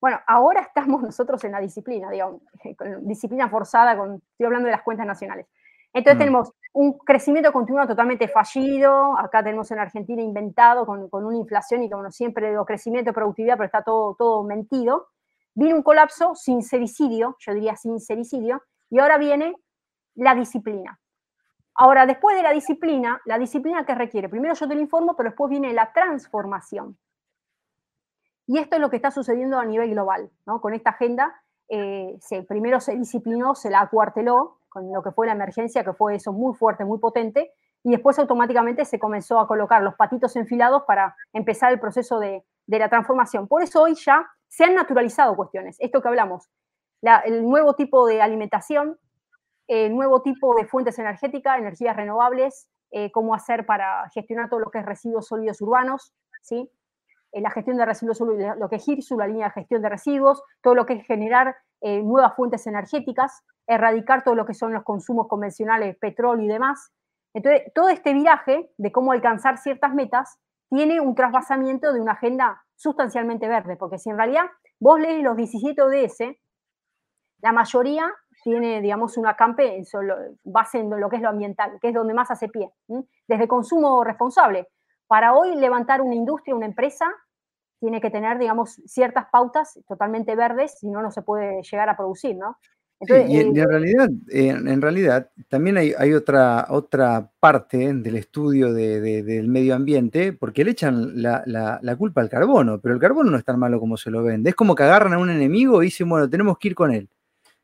Bueno, ahora estamos nosotros en la disciplina, digamos, con disciplina forzada, con, estoy hablando de las cuentas nacionales. Entonces mm. tenemos un crecimiento continuo totalmente fallido, acá tenemos en Argentina inventado con, una inflación y como siempre digo crecimiento productividad, pero está todo, todo mentido. Viene un colapso, sincericidio, yo diría sincericidio, y ahora viene la disciplina. Ahora, después de la disciplina, la disciplina que requiere, primero yo te lo informo, pero después viene la transformación. Y esto es lo que está sucediendo a nivel global, ¿no? Con esta agenda, eh, se, primero se disciplinó, se la acuarteló con lo que fue la emergencia, que fue eso muy fuerte, muy potente, y después automáticamente se comenzó a colocar los patitos enfilados para empezar el proceso de, de la transformación. Por eso hoy ya se han naturalizado cuestiones. Esto que hablamos, el nuevo tipo de alimentación, el nuevo tipo de fuentes energéticas, energías renovables, eh, cómo hacer para gestionar todo lo que es residuos sólidos urbanos, ¿sí? Eh, la gestión de residuos lo que es GIRSU, la línea de gestión de residuos, todo lo que es generar eh, nuevas fuentes energéticas, erradicar todo lo que son los consumos convencionales, petróleo y demás. Entonces, todo este viraje de cómo alcanzar ciertas metas tiene un trasvasamiento de una agenda sustancialmente verde, porque si en realidad vos lees los 17 ODS, la mayoría tiene, digamos, una campe en solo, base en lo que es lo ambiental, que es donde más hace pie, desde consumo responsable. Para hoy levantar una industria, una empresa, tiene que tener, digamos, ciertas pautas totalmente verdes, si no, no se puede llegar a producir, ¿no? y, en, eh, realidad, en, realidad, también hay, otra, otra parte del estudio del medio ambiente, porque le echan la, culpa al carbono, pero el carbono no es tan malo como se lo vende. Es como que agarran a un enemigo y dicen, bueno, tenemos que ir con él,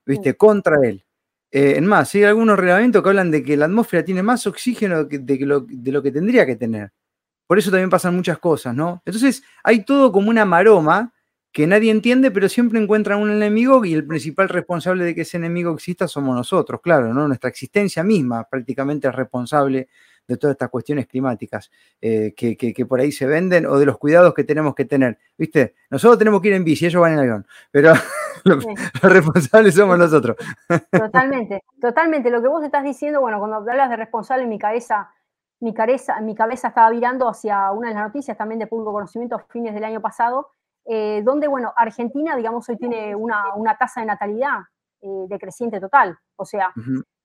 ¿viste? Contra él. Eh, en más, hay algunos reglamentos que hablan de que la atmósfera tiene más oxígeno de, lo, de lo que tendría que tener. Por eso también pasan muchas cosas, ¿no? Entonces, hay todo como una maroma que nadie entiende, pero siempre encuentran un enemigo y el principal responsable de que ese enemigo exista somos nosotros, claro, ¿no? Nuestra existencia misma prácticamente es responsable de todas estas cuestiones climáticas eh, que, por ahí se venden o de los cuidados que tenemos que tener. ¿Viste? Nosotros tenemos que ir en bici, ellos van en avión, pero los, responsables somos nosotros. Totalmente, totalmente. Lo que vos estás diciendo, bueno, cuando hablas de responsable, mi cabeza, mi cabeza, mi cabeza estaba virando hacia una de las noticias también de público conocimiento a fines del año pasado, eh, donde, bueno, Argentina, digamos, hoy tiene una, una tasa de natalidad eh, decreciente total. O sea,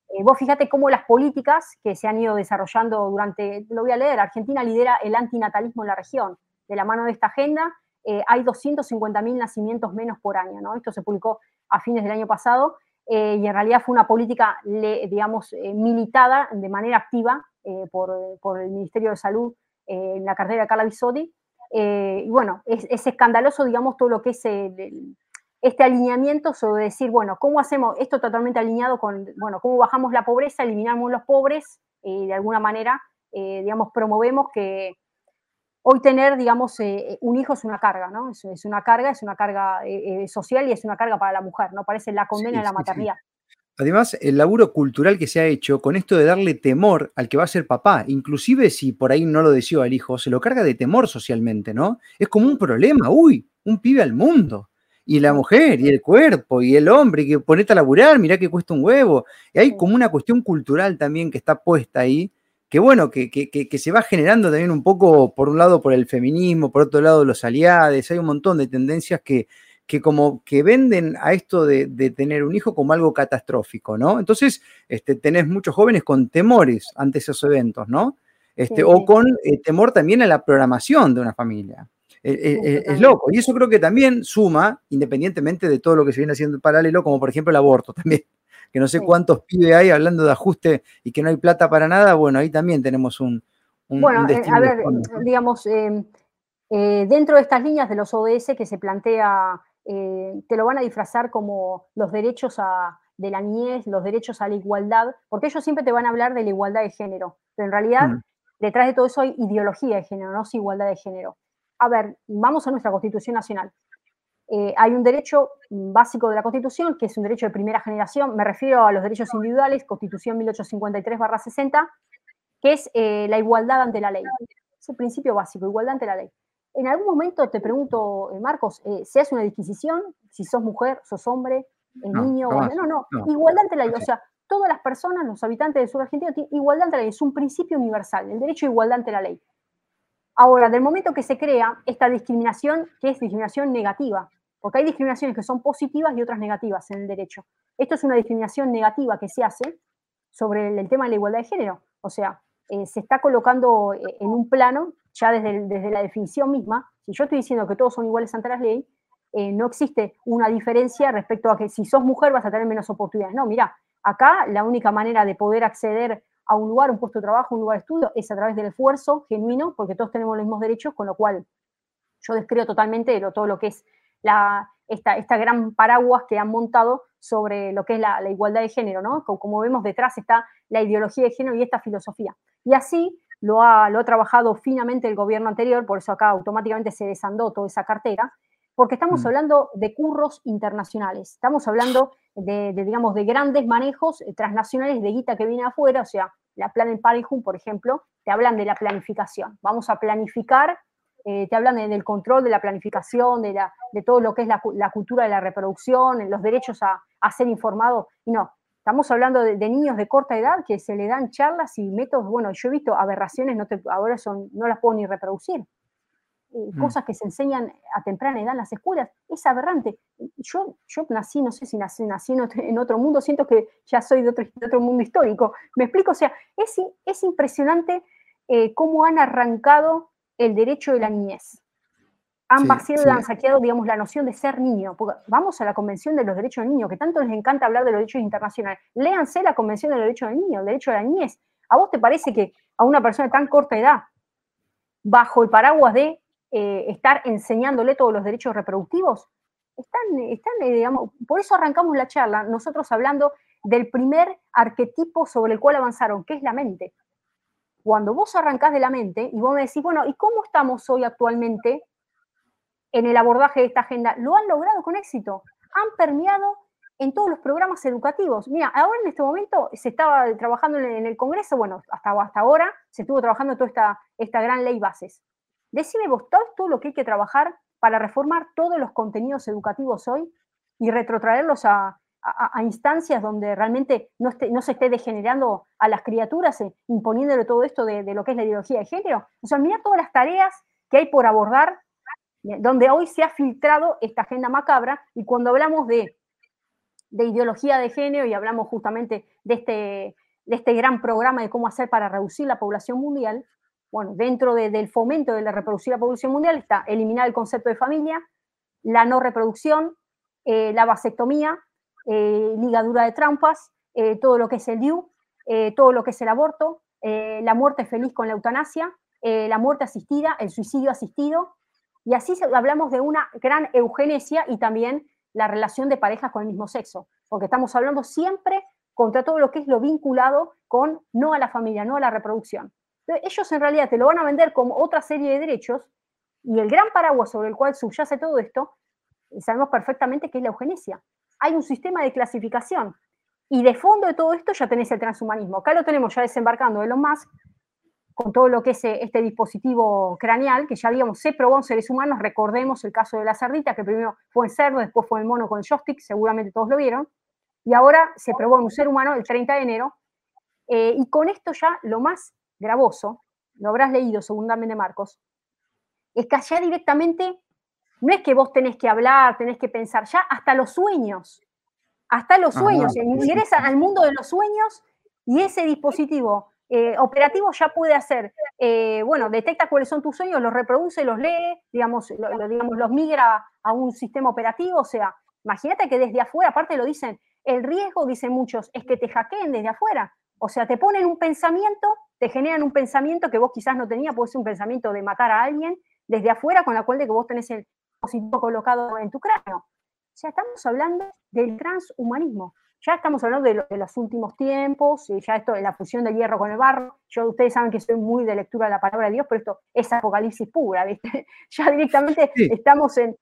eh, vos fíjate cómo las políticas que se han ido desarrollando durante, lo voy a leer, Argentina lidera el antinatalismo en la región. De la mano de esta agenda, hay 250.000 nacimientos menos por año, ¿no? Esto se publicó a fines del año pasado y en realidad fue una política, digamos, militada de manera activa por, por, el Ministerio de Salud en la cartera de eh, y bueno, es, escandaloso, digamos, todo lo que es este alineamiento sobre decir, bueno, ¿cómo hacemos esto totalmente alineado con, bueno, cómo bajamos la pobreza, eliminamos los pobres y de alguna manera, eh, digamos, promovemos que hoy tener, digamos, eh, un hijo es una carga, ¿no? Es, es una carga, es una carga social y es una carga para la mujer, ¿no? Parece la condena de la maternidad. Además, el laburo cultural que se ha hecho con esto de darle temor al que va a ser papá, inclusive si por ahí no lo deseó al hijo, se lo carga de temor socialmente, ¿no? Es como un problema, uy, un pibe al mundo. Y la mujer, y el cuerpo, y el hombre, y que ponete a laburar, mirá que cuesta un huevo. Y hay como una cuestión cultural también que está puesta ahí, que bueno, que, que, que, se va generando también un poco, por un lado, por el feminismo, por otro lado, los aliados, hay un montón de tendencias que, que como que venden a esto de, tener un hijo como algo catastrófico, ¿no? Entonces, este, tenés muchos jóvenes con temores ante esos eventos, ¿no? Este, O con eh, temor también a la programación de una familia. E, e, e, es loco. Y eso creo que también suma, independientemente de todo lo que se viene haciendo en paralelo, como por ejemplo el aborto también. Que no sé cuántos pibes hay hablando de ajuste y que no hay plata para nada. Bueno, ahí también tenemos un. bueno, eh, a ver, digamos, eh, dentro de estas líneas de los ODS que se plantea eh, te lo van a disfrazar como los derechos de la niñez, los derechos a la igualdad, porque ellos siempre te van a hablar de la igualdad de género, pero en realidad mm. detrás de todo eso hay ideología de género, no es igualdad de género. A ver, vamos a nuestra Constitución Nacional. Eh, hay un derecho básico de la Constitución, que es un derecho de primera generación, me refiero a los derechos individuales, Constitución 1853-60, que es eh, la igualdad ante la ley. Es el principio básico, igualdad ante la ley en algún momento te pregunto, eh, Marcos, eh, ¿se hace una disquisición? Si sos mujer, sos hombre, el niño, no, no, no, igualdad ante la ley. O sea, todas las personas, los habitantes del sur argentino, tienen igualdad ante la ley. Es un principio universal, el derecho a igualdad ante la ley. Ahora, del momento que se crea esta discriminación, que es discriminación negativa, porque hay discriminaciones que son positivas y otras negativas en el derecho. Esto es una discriminación negativa que se hace sobre el, tema de la igualdad de género. O sea, eh, se está colocando en un plano ya desde, desde la definición misma, si yo estoy diciendo que todos son iguales ante la ley, eh, no existe una diferencia respecto a que si sos mujer vas a tener menos oportunidades. No, mira, acá la única manera de poder acceder a un lugar, un puesto de trabajo, un lugar de estudio, es a través del esfuerzo genuino, porque todos tenemos los mismos derechos, con lo cual yo descreo totalmente todo lo que es la, esta, esta, gran paraguas que han montado sobre lo que es la, igualdad de género, ¿no? Como, vemos detrás está la ideología de género y esta filosofía. Y así lo ha, lo ha trabajado finamente el gobierno anterior, por eso acá automáticamente se desandó toda esa cartera, porque estamos mm. hablando de curros internacionales, estamos hablando de, digamos, de grandes manejos eh, transnacionales de guita que viene afuera, o sea, la Plan Parenthood, por ejemplo, te hablan de la planificación. Vamos a planificar, eh, te hablan del control de la planificación, de, la, de todo lo que es la, cultura de la reproducción, los derechos a, ser informado. Y no, estamos hablando de, niños de corta edad que se le dan charlas y métodos. Bueno, yo he visto aberraciones, no ahora son, no las puedo ni reproducir. Mm. cosas que se enseñan a temprana edad en las escuelas, es aberrante. Yo, yo nací, no sé si nací, nací en, otro, mundo, siento que ya soy de otro, otro mundo histórico. Me explico, o sea, es, es impresionante eh, cómo han arrancado el derecho de la niñez. Han vaciado y han saqueado, digamos, la noción de ser niño. vamos a la Convención de los Derechos del Niño, que tanto les encanta hablar de los derechos internacionales. Léanse la Convención de los Derechos del Niño, el derecho de la niñez. ¿A vos te parece que a una persona de tan corta edad, bajo el paraguas de eh, estar enseñándole todos los derechos reproductivos? Están, están eh, digamos, por eso arrancamos la charla, nosotros hablando del primer arquetipo sobre el cual avanzaron, que es la mente. Cuando vos arrancás de la mente y vos me decís, bueno, ¿y cómo estamos hoy actualmente en el abordaje de esta agenda? Lo han logrado con éxito. Han permeado en todos los programas educativos. Mira, ahora en este momento se estaba trabajando en el Congreso, bueno, hasta, hasta ahora se estuvo trabajando toda esta, esta gran ley bases. Decime vos todo, lo que hay que trabajar para reformar todos los contenidos educativos hoy y retrotraerlos a, instancias donde realmente no, se esté degenerando a las criaturas, eh, imponiéndole todo esto de, lo que es la ideología de género. O sea, mira todas las tareas que hay por abordar, eh, donde hoy se ha filtrado esta agenda macabra, y cuando hablamos de, ideología de género y hablamos justamente de este, de este gran programa de cómo hacer para reducir la población mundial, bueno, dentro del fomento de la reproducción la población mundial está eliminar el concepto de familia, la no reproducción, eh, la vasectomía, ligadura de trampas, eh, todo lo que es el DIU, todo lo que es el aborto, la muerte feliz con la eutanasia, la muerte asistida, el suicidio asistido, y así hablamos de una gran eugenesia y también la relación de parejas con el mismo sexo, porque estamos hablando siempre contra todo lo que es lo vinculado con no a la familia, no a la reproducción ellos en realidad te lo van a vender como otra serie de derechos y el gran paraguas sobre el cual subyace todo esto, sabemos perfectamente que es la eugenesia. Hay un sistema de clasificación. Y de fondo de todo esto ya tenés el transhumanismo. Acá lo tenemos ya desembarcando de lo más con todo lo que es eh, este dispositivo craneal, que ya digamos se probó en seres humanos, recordemos el caso de la cerdita, que primero fue en cerdo, después fue en mono con el joystick, seguramente todos lo vieron, y ahora se probó en un ser humano el 30 de enero, eh, y con esto ya lo más gravoso, lo habrás leído segundamente Marcos, es que allá directamente no es que vos tenés que hablar, tenés que pensar, ya hasta los sueños, hasta los sueños, ingresan al mundo de los sueños y ese dispositivo eh, operativo ya puede hacer, eh, bueno, detecta cuáles son tus sueños, los reproduce, los lee, digamos, digamos, los migra a un sistema operativo, o sea, imagínate que desde afuera, aparte lo dicen, el riesgo, dicen muchos, es que te hackeen desde afuera, o sea, te ponen un pensamiento te generan un pensamiento que vos quizás no tenías, puede ser un pensamiento de matar a alguien desde afuera con la cual de que vos tenés el dispositivo colocado en tu cráneo. O sea, estamos hablando del transhumanismo. Ya estamos hablando de, los últimos tiempos, y ya esto de la fusión del hierro con el barro. Yo, ustedes saben que soy muy de lectura de la palabra de Dios, pero esto es apocalipsis pura, ¿viste? Ya directamente estamos en...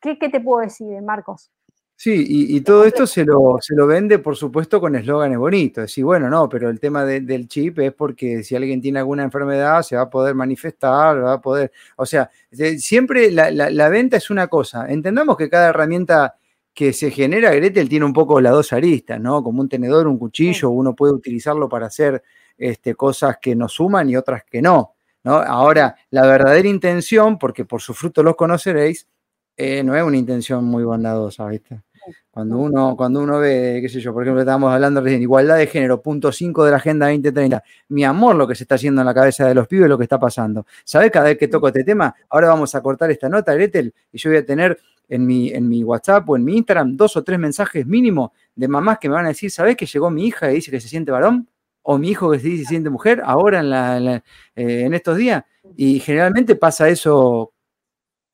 ¿Qué, ¿Qué te puedo decir, Marcos? Sí, y, todo esto se lo, se lo vende, por supuesto, con eslóganes bonitos. Decir, bueno, no, pero el tema del chip es porque si alguien tiene alguna enfermedad se va a poder manifestar, va a poder. O sea, siempre la, venta es una cosa. Entendamos que cada herramienta que se genera, Gretel tiene un poco las dos aristas, ¿no? Como un tenedor, un cuchillo, uno puede utilizarlo para hacer este, cosas que nos suman y otras que no. ¿no? Ahora, la verdadera intención, porque por su fruto los conoceréis, eh, no es una intención muy bondadosa, ¿viste? Cuando uno, cuando uno ve, qué sé yo, por ejemplo, estábamos hablando recién, igualdad de género, punto 5 de la Agenda 2030. Mi amor, lo que se está haciendo en la cabeza de los pibes, lo que está pasando. ¿Sabes cada vez que toco este tema? Ahora vamos a cortar esta nota, Gretel, y yo voy a tener en mi, en mi WhatsApp o en mi Instagram dos o tres mensajes mínimo de mamás que me van a decir, ¿sabes que llegó mi hija y dice que se siente varón? O mi hijo que se dice que se siente mujer, ahora en, la, eh, en estos días. Y generalmente pasa eso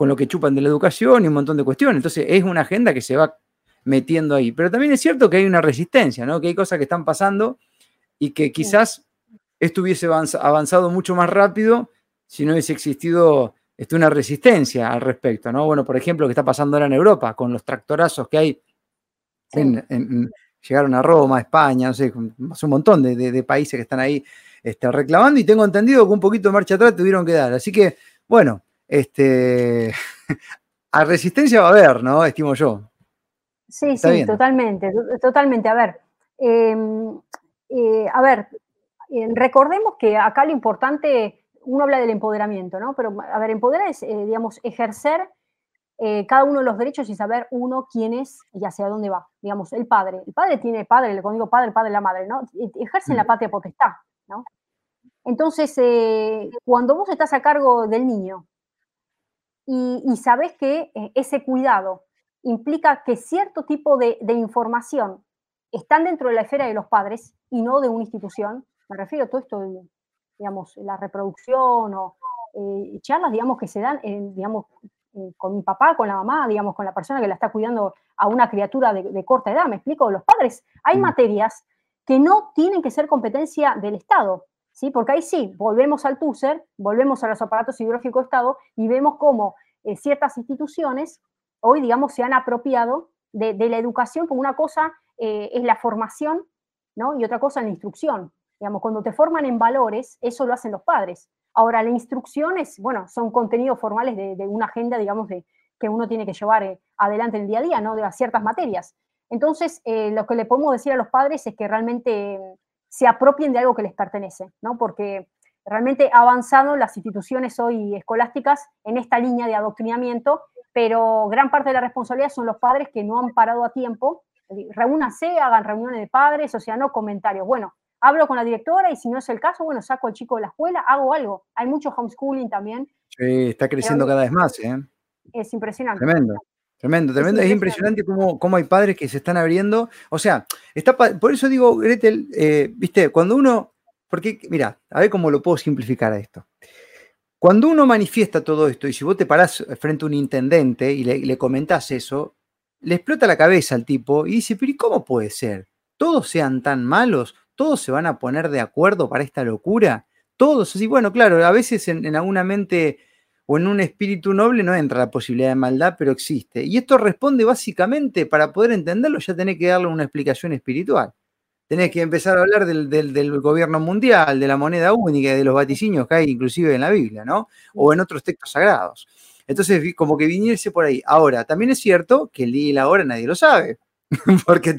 con lo que chupan de la educación y un montón de cuestiones. Entonces es una agenda que se va metiendo ahí. Pero también es cierto que hay una resistencia, ¿no? Que hay cosas que están pasando y que quizás esto hubiese avanzado mucho más rápido si no hubiese existido este, una resistencia al respecto, ¿no? Bueno, por ejemplo, lo que está pasando ahora en Europa, con los tractorazos que hay, llegaron a Roma, a España, no sé, un montón de, países que están ahí este, reclamando y tengo entendido que un poquito de marcha atrás tuvieron que dar. Así que, bueno, este, a resistencia va a haber, ¿no? Estimo yo. Sí, sí, totalmente, totalmente. A ver, em, eh, a ver, eh, recordemos que acá lo importante, uno habla del empoderamiento, ¿no? Pero, a ver, empoderar es, eh, digamos, ejercer cada uno de los derechos y saber uno quién es y hacia dónde va. Digamos, el padre. El padre tiene padre, le digo padre, padre, la madre, ¿no? Ejercen la patria potestad, ¿no? Entonces, cuando vos estás a cargo del niño y, y sabes que ese cuidado implica que cierto tipo de, información están dentro de la esfera de los padres y no de una institución. Me refiero a todo esto, de, digamos, la reproducción o eh, charlas, digamos, que se dan, digamos, eh, con mi papá, con la mamá, digamos, con la persona que la está cuidando a una criatura de, corta edad. ¿Me explico? Los padres, hay mm. materias que no tienen que ser competencia del Estado, ¿sí? Porque ahí sí, volvemos al TUSER, volvemos a los aparatos ideológicos de Estado y vemos cómo eh, ciertas instituciones hoy, digamos, se han apropiado de, la educación como una cosa eh, es la formación, ¿no? Y otra cosa la instrucción. Digamos, cuando te forman en valores, eso lo hacen los padres. Ahora, la instrucción es, bueno, son contenidos formales de, una agenda, digamos, de, que uno tiene que llevar eh, adelante en el día a día, ¿no? De ciertas materias. Entonces, lo que le podemos decir a los padres es que realmente se apropien de algo que les pertenece, ¿no? Porque realmente ha avanzado las instituciones hoy escolásticas en esta línea de adoctrinamiento pero gran parte de la responsabilidad son los padres que no han parado a tiempo. Reúnanse, hagan reuniones de padres, o sea, no comentarios. Bueno, hablo con la directora y si no es el caso, bueno, saco al chico de la escuela, hago algo. Hay mucho homeschooling también. Sí, está creciendo cada vez más, ¿eh? Es impresionante. Tremendo. Tremendo, tremendo. Es, impresionante cómo, cómo, hay padres que se están abriendo. O sea, está por eso digo, Gretel, eh, viste, cuando uno, porque, mira, a ver cómo lo puedo simplificar a esto. Cuando uno manifiesta todo esto, y si vos te parás frente a un intendente y le, comentás eso, le explota la cabeza al tipo y dice, pero ¿y cómo puede ser? ¿Todos sean tan malos? ¿Todos se van a poner de acuerdo para esta locura? Todos así, bueno, claro, a veces en, alguna mente o en un espíritu noble no entra la posibilidad de maldad, pero existe. Y esto responde básicamente, para poder entenderlo, ya tenés que darle una explicación espiritual tenés que empezar a hablar del, gobierno mundial, de la moneda única, de los vaticinios que hay inclusive en la Biblia, ¿no? O en otros textos sagrados. Entonces, como que viniese por ahí. Ahora, también es cierto que el día y la hora nadie lo sabe, porque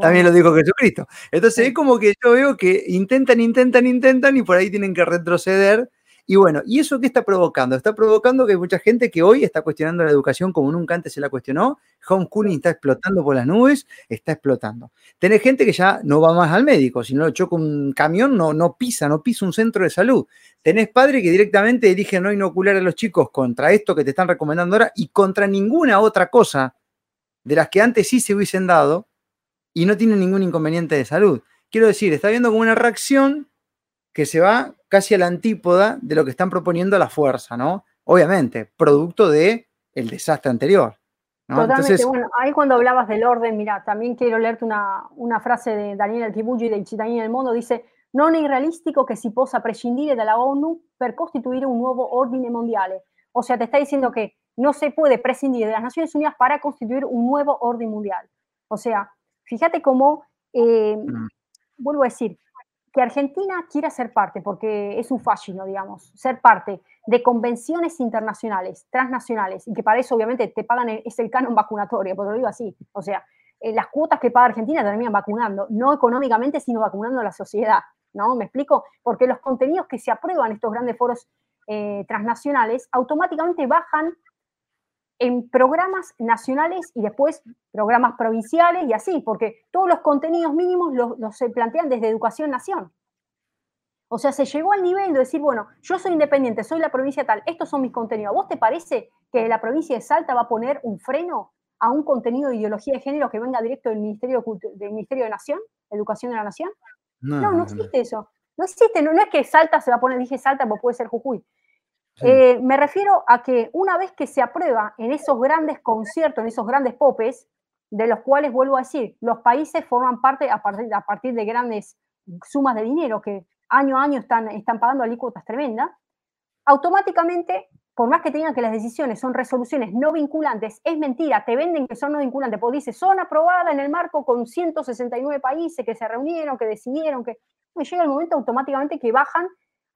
también lo dijo Jesucristo. Entonces, es como que yo veo que intentan, intentan, intentan y por ahí tienen que retroceder y bueno, ¿y eso qué está provocando? Está provocando que hay mucha gente que hoy está cuestionando la educación como nunca antes se la cuestionó. Homeschooling está explotando por las nubes, está explotando. Tenés gente que ya no va más al médico, si no lo choca un camión, no, no pisa, no pisa un centro de salud. Tenés padres que directamente eligen no inocular a los chicos contra esto que te están recomendando ahora y contra ninguna otra cosa de las que antes sí se hubiesen dado y no tienen ningún inconveniente de salud. Quiero decir, está viendo como una reacción que se va casi a la antípoda de lo que están proponiendo la fuerza, ¿no? Obviamente, producto de el desastre anterior. Totalmente, bueno, ahí cuando hablabas del orden, mira, también quiero leerte una, frase de Daniel y de Cittadini del Mundo, dice, non è realistico que si possa prescindere la ONU per costituire un nuevo orden mundial. O sea, te está diciendo que no se puede prescindir de las Naciones Unidas para constituir un nuevo orden mundial. O sea, fíjate cómo, eh, mm. vuelvo a decir, que Argentina quiera ser parte, porque es un fascino, digamos, ser parte de convenciones internacionales, transnacionales, y que para eso obviamente te pagan, es el canon vacunatorio, porque lo digo así, o sea, eh, las cuotas que paga Argentina terminan vacunando, no económicamente, sino vacunando a la sociedad, ¿no? ¿Me explico? Porque los contenidos que se aprueban en estos grandes foros eh, transnacionales automáticamente bajan en programas nacionales y después programas provinciales y así, porque todos los contenidos mínimos los, se plantean desde Educación Nación. O sea, se llegó al nivel de decir, bueno, yo soy independiente, soy la provincia tal, estos son mis contenidos. ¿A vos te parece que la provincia de Salta va a poner un freno a un contenido de ideología de género que venga directo del Ministerio de, del Ministerio de Nación, Educación de la Nación? No, no, existe eso. No existe, no, es que Salta se va a poner, dije Salta, pues puede ser Jujuy. Eh, me refiero a que una vez que se aprueba en esos grandes conciertos, en esos grandes popes, de los cuales vuelvo a decir, los países forman parte a partir, de grandes sumas de dinero que año a año están, están pagando alícuotas tremendas, automáticamente, por más que tengan que las decisiones son resoluciones no vinculantes, es mentira, te venden que son no vinculantes, porque dice, son aprobadas en el marco con 169 países que se reunieron, que decidieron, que me llega el momento automáticamente que bajan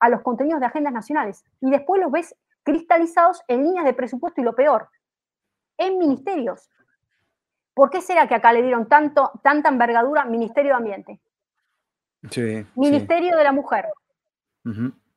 a los contenidos de agendas nacionales y después los ves cristalizados en líneas de presupuesto y lo peor, en ministerios. ¿Por qué será que acá le dieron tanto, tanta envergadura Ministerio de Ambiente? Ministerio de la Mujer.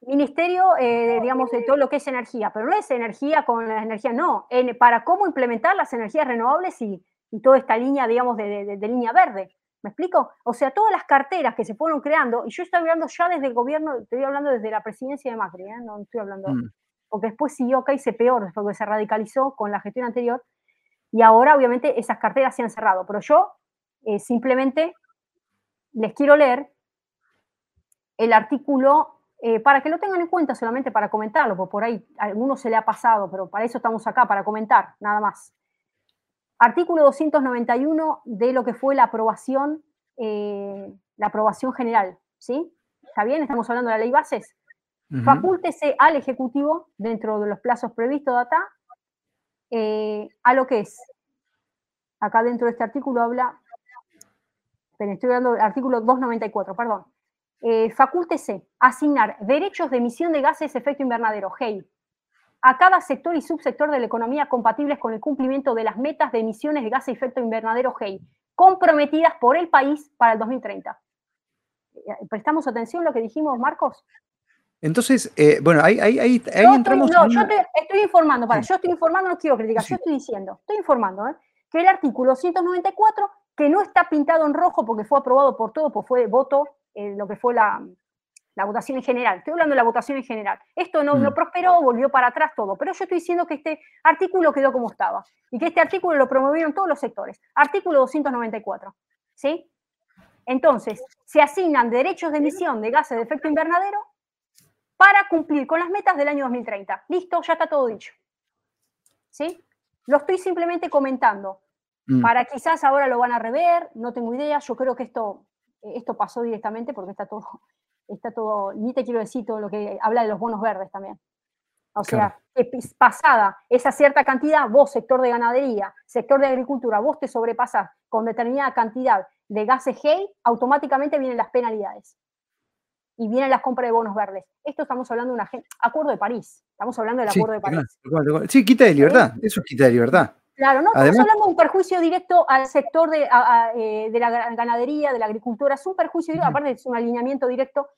Ministerio, eh, digamos, de todo lo que es energía, pero no es energía con la energía, no, para cómo implementar las energías renovables y, toda esta línea, digamos, de, línea verde. ¿Me explico? O sea, todas las carteras que se fueron creando, y yo estoy hablando ya desde el gobierno, estoy hablando desde la presidencia de Macri, ¿eh? no estoy hablando, mm. porque después siguió y se peor, después que se radicalizó con la gestión anterior, y ahora obviamente esas carteras se han cerrado, pero yo eh, simplemente les quiero leer el artículo, eh, para que lo tengan en cuenta solamente para comentarlo, porque por ahí a alguno se le ha pasado, pero para eso estamos acá, para comentar, nada más. Artículo 291 de lo que fue la aprobación, eh, la aprobación general, ¿sí? ¿Está bien? Estamos hablando de la ley bases. Facúltese al Ejecutivo, dentro de los plazos previstos de acá, eh, a lo que es. Acá dentro de este artículo habla, pero estoy hablando del artículo 294, perdón. Eh, facúltese asignar derechos de emisión de gases de efecto invernadero, GEI, a cada sector y subsector de la economía compatibles con el cumplimiento de las metas de emisiones de gases de efecto invernadero GEI, comprometidas por el país para el 2030. Eh, ¿Prestamos atención a lo que dijimos, Marcos? Entonces, eh, bueno, ahí, ahí, ahí, entramos. no, yo te estoy informando, para, yo estoy informando, no quiero criticar, yo estoy diciendo, estoy informando, ¿eh? que el artículo 194, que no está pintado en rojo porque fue aprobado por todo, pues fue voto, lo que fue la, la votación en general. Estoy hablando de la votación en general. Esto no, no, mm. prosperó, volvió para atrás todo. Pero yo estoy diciendo que este artículo quedó como estaba y que este artículo lo promovieron todos los sectores. Artículo 294. ¿Sí? Entonces, se asignan derechos de emisión de gases de efecto invernadero para cumplir con las metas del año 2030. Listo, ya está todo dicho. ¿Sí? Lo estoy simplemente comentando. Mm. Para quizás ahora lo van a rever, no tengo idea. Yo creo que esto, esto pasó directamente porque está todo está todo, ni te quiero decir todo lo que habla de los bonos verdes también. O sea, pasada esa cierta cantidad, vos, sector de ganadería, sector de agricultura, vos te sobrepasás con determinada cantidad de gases GEI, automáticamente vienen las penalidades. Y vienen las compras de bonos verdes. Esto estamos hablando de un acuerdo de París. Estamos hablando del acuerdo de París. Sí, quita de libertad. Eso quita de libertad. Claro, no estamos hablando de un perjuicio directo al sector de, eh, de, la ganadería, de la agricultura, es un perjuicio directo, aparte es un alineamiento directo.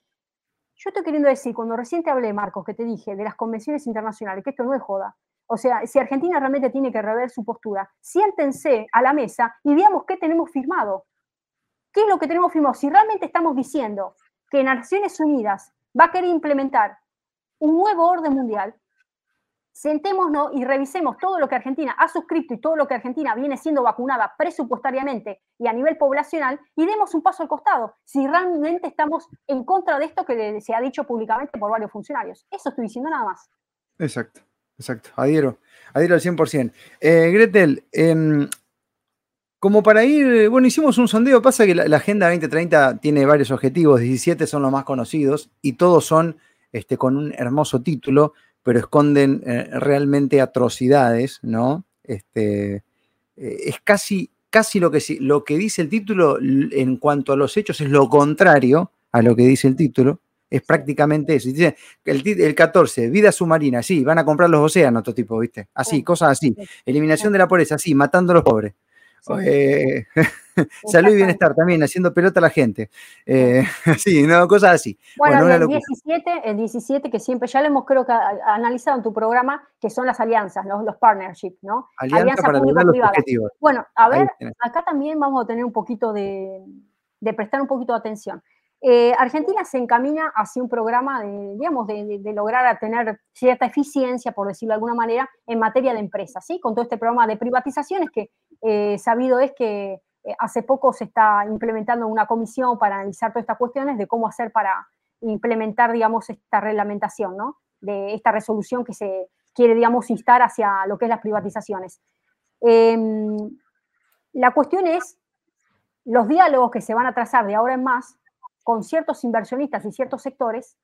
Yo estoy queriendo decir, cuando recién te hablé, Marcos, que te dije de las convenciones internacionales, que esto no es joda. O sea, si Argentina realmente tiene que rever su postura, siéntense a la mesa y veamos qué tenemos firmado. ¿Qué es lo que tenemos firmado? Si realmente estamos diciendo que Naciones Unidas va a querer implementar un nuevo orden mundial, sentémonos y revisemos todo lo que Argentina ha suscrito y todo lo que Argentina viene siendo vacunada presupuestariamente y a nivel poblacional y demos un paso al costado si realmente estamos en contra de esto que se ha dicho públicamente por varios funcionarios. Eso estoy diciendo nada más. Exacto, exacto. Adhiero, adhiero al 100%. Eh, Gretel, em, como para ir, bueno, hicimos un sondeo, pasa que la, Agenda 2030 tiene varios objetivos, 17 son los más conocidos y todos son este, con un hermoso título pero esconden eh, realmente atrocidades, ¿no? Este, eh, es casi, casi lo, que, lo que dice el título en cuanto a los hechos, es lo contrario a lo que dice el título. Es prácticamente eso. Dice el, el 14, vida submarina, sí, van a comprar los océanos, otro tipo, ¿viste? Así, cosas así. Eliminación de la pobreza, sí, matando a los pobres. Eh, salud y bienestar también, haciendo pelota a la gente. Eh, sí, no, cosas así. Bueno, el, 17, el 17, que siempre ya lo hemos creo que analizado en tu programa, que son las alianzas, los partnerships, ¿no? alianzas para lograr los objetivos. Bueno, a ver, acá también vamos a tener un poquito de, de prestar un poquito de atención. Eh, Argentina se encamina hacia un programa de, digamos, de, lograr tener cierta eficiencia, por decirlo de alguna manera, en materia de empresas, ¿sí? Con todo este programa de privatizaciones que eh, sabido es que eh, hace poco se está implementando una comisión para analizar todas estas cuestiones de cómo hacer para implementar, digamos, esta reglamentación, ¿no? de esta resolución que se quiere, digamos, instar hacia lo que es las privatizaciones. Em, la cuestión es los diálogos que se van a trazar de ahora en más con ciertos inversionistas y ciertos sectores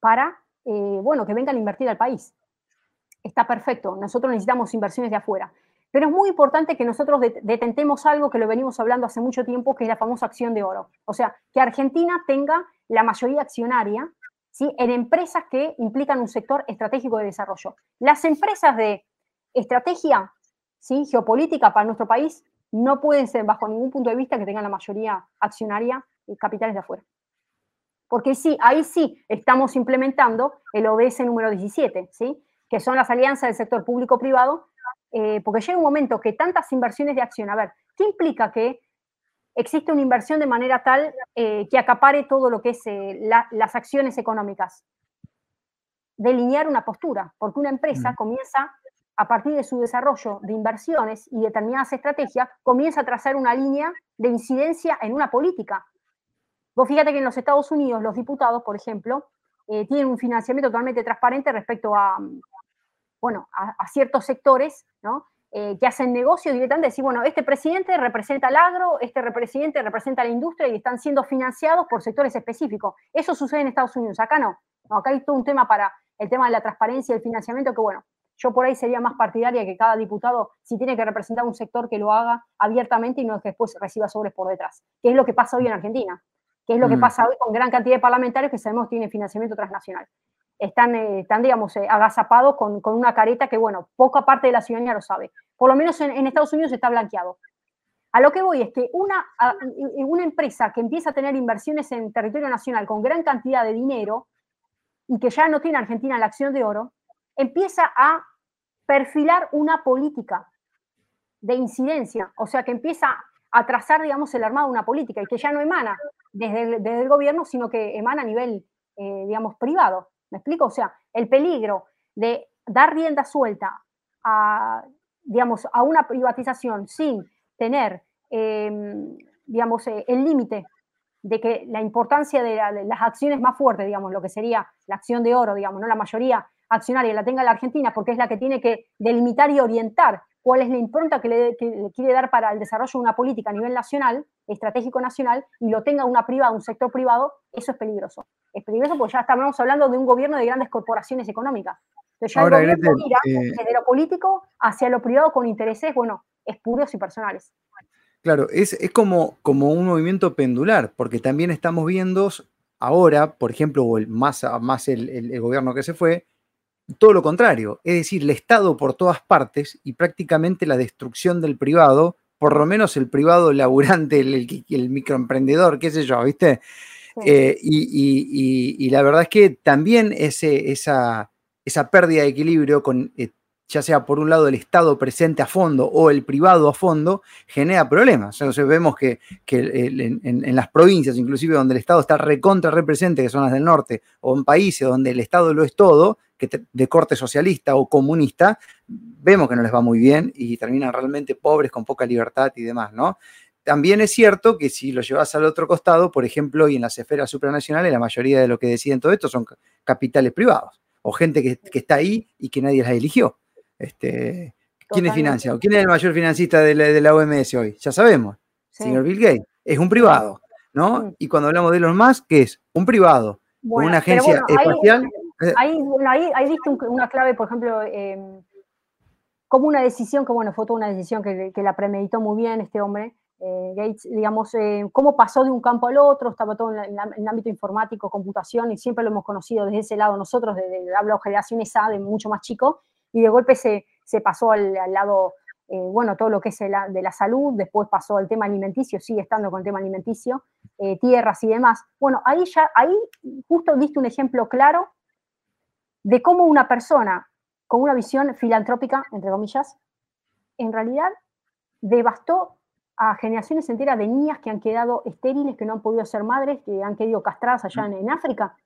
para, eh, bueno, que vengan a invertir al país. Está perfecto, nosotros necesitamos inversiones de afuera. Pero es muy importante que nosotros detentemos algo que lo venimos hablando hace mucho tiempo, que es la famosa acción de oro. O sea, que Argentina tenga la mayoría accionaria ¿sí? en empresas que implican un sector estratégico de desarrollo. Las empresas de estrategia ¿sí? geopolítica para nuestro país no pueden ser, bajo ningún punto de vista, que tengan la mayoría accionaria y capitales de afuera. Porque sí, ahí sí estamos implementando el ODS número 17, ¿sí? que son las alianzas del sector público-privado, eh, porque llega un momento que tantas inversiones de acción, a ver, ¿qué implica que existe una inversión de manera tal eh, que acapare todo lo que es eh, las acciones económicas? Delinear una postura, porque una empresa mm. comienza a partir de su desarrollo de inversiones y determinadas estrategias, comienza a trazar una línea de incidencia en una política. Vos fíjate que en los Estados Unidos los diputados, por ejemplo, eh, tienen un financiamiento totalmente transparente respecto a, bueno, a, ciertos sectores, ¿no? Eh, que hacen negocios directamente, decir, bueno, este presidente representa el agro, este presidente representa la industria y están siendo financiados por sectores específicos. Eso sucede en Estados Unidos, acá no. no acá hay todo un tema para el tema de la transparencia y el financiamiento que, bueno, yo por ahí sería más partidaria que cada diputado, si tiene que representar un sector, que lo haga abiertamente y no que después reciba sobres por detrás, que es lo que pasa hoy en Argentina, que es lo que mm. pasa hoy con gran cantidad de parlamentarios que sabemos tienen financiamiento transnacional. Están, eh, están digamos, eh, agazapados con, una careta que, bueno, poca parte de la ciudadanía lo sabe. Por lo menos en, Estados Unidos está blanqueado. A lo que voy es que una, una empresa que empieza a tener inversiones en territorio nacional con gran cantidad de dinero y que ya no tiene Argentina la acción de oro, empieza a perfilar una política de incidencia, o sea, que empieza a trazar, digamos, el armado de una política y que ya no emana desde el, gobierno, sino que emana a nivel, eh, digamos, privado. ¿Me explico? O sea, el peligro de dar rienda suelta a, digamos, a una privatización sin tener, em, digamos, eh, el límite de que la importancia de, las acciones más fuertes, digamos, lo que sería la acción de oro, digamos, ¿no? La mayoría accionaria la tenga la Argentina, porque es la que tiene que delimitar y orientar cuál es la impronta que le, quiere dar para el desarrollo de una política a nivel nacional, estratégico nacional, y lo tenga una privada, un sector privado, eso es peligroso. Es peligroso porque ya estamos hablando de un gobierno de grandes corporaciones económicas. Entonces ya Ahora, el gobierno mira eh, desde lo político hacia lo privado con intereses, bueno, espuros y personales. Claro, es, como, como un movimiento pendular, porque también estamos viendo ahora, por ejemplo, más, más el gobierno que se fue, todo lo contrario, es decir, el Estado por todas partes y prácticamente la destrucción del privado, por lo menos el privado laburante, el, el, microemprendedor, qué sé yo, ¿viste? Eh, y, la verdad es que también ese, esa, esa pérdida de equilibrio con eh, ya sea por un lado el Estado presente a fondo o el privado a fondo, genera problemas. Entonces vemos que, en, las provincias, inclusive donde el Estado está recontra represente, que son las del norte, o en países donde el Estado lo es todo, que de corte socialista o comunista, vemos que no les va muy bien y terminan realmente pobres, con poca libertad y demás, ¿no? También es cierto que si lo llevas al otro costado, por ejemplo, y en las esferas supranacionales, la mayoría de lo que deciden todo esto son capitales privados o gente que, que está ahí y que nadie las eligió. Este, ¿Quién es? ¿Quién es el mayor financista de la, OMS hoy? Ya sabemos, señor Bill Gates. Es un privado, ¿no? Y cuando hablamos de los más, ¿qué es? Un privado, una agencia espacial. Eh, ahí, ahí, diste una clave, por ejemplo, em, como una decisión, que bueno, fue toda una decisión que, la premeditó muy bien este hombre, eh, Gates, digamos, eh, cómo pasó de un campo al otro, estaba todo en, el ámbito informático, computación, y siempre lo hemos conocido desde ese lado nosotros, desde, hablo generaciones A, de mucho más chico, y de golpe se, pasó al, lado, eh, bueno, todo lo que es de la salud, después pasó al tema alimenticio, sigue estando con el tema alimenticio, eh, tierras y demás. Bueno, ahí ya, ahí justo diste un ejemplo claro de cómo una persona con una visión filantrópica, entre comillas, en realidad devastó a generaciones enteras de niñas que han quedado estériles, que no han podido ser madres, que han quedado castradas allá en África.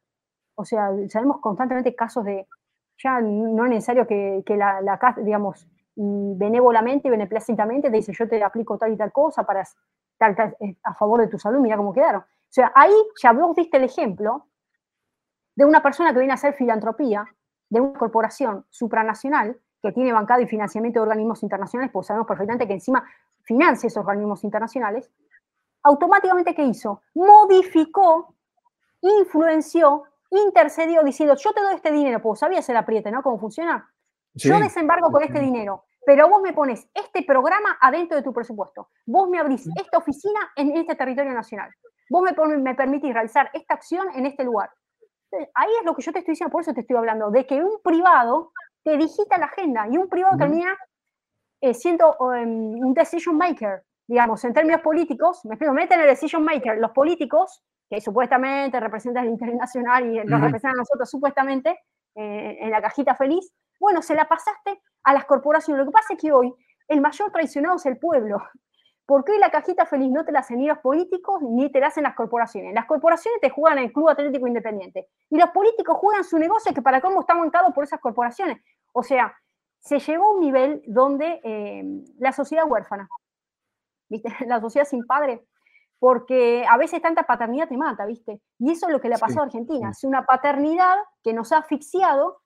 O sea, sabemos constantemente casos de, ya no es necesario que, la, la, digamos, benévolamente y beneplacentamente te dice yo te aplico tal y tal cosa para eh, a favor de tu salud, mira cómo quedaron. O sea, ahí ya vos diste el ejemplo de una persona que viene a hacer filantropía, de una corporación supranacional que tiene bancada y financiamiento de organismos internacionales, pues sabemos perfectamente que encima financia esos organismos internacionales, automáticamente ¿qué hizo? Modificó, influenció, intercedió diciendo, yo te doy este dinero, pues sabías el apriete, ¿no? ¿Cómo funciona? Yo desembarco con este dinero, pero vos me pones este programa adentro de tu presupuesto. Vos me abrís esta oficina en este territorio nacional. Vos me, me permitís realizar esta acción en este lugar. Ahí es lo que yo te estoy diciendo, por eso te estoy hablando, de que un privado te digita la agenda y un privado termina eh, siendo em, un decision maker, digamos, en términos políticos, me explico, meten el decision maker, los políticos, que supuestamente representan el interés nacional y nos representan a nosotros supuestamente eh, en la cajita feliz, bueno, se la pasaste a las corporaciones. Lo que pasa es que hoy el mayor traicionado es el pueblo. Porque hoy la cajita feliz no te la hacen ni los políticos ni te la hacen las corporaciones. Las corporaciones te juegan en el Club Atlético Independiente. Y los políticos juegan su negocio que para cómo está montado por esas corporaciones. O sea, se llegó a un nivel donde eh, la sociedad huérfana, ¿viste? La sociedad sin padre, porque a veces tanta paternidad te mata, ¿viste? Y eso es lo que le ha pasado a Argentina. Es una paternidad que nos ha asfixiado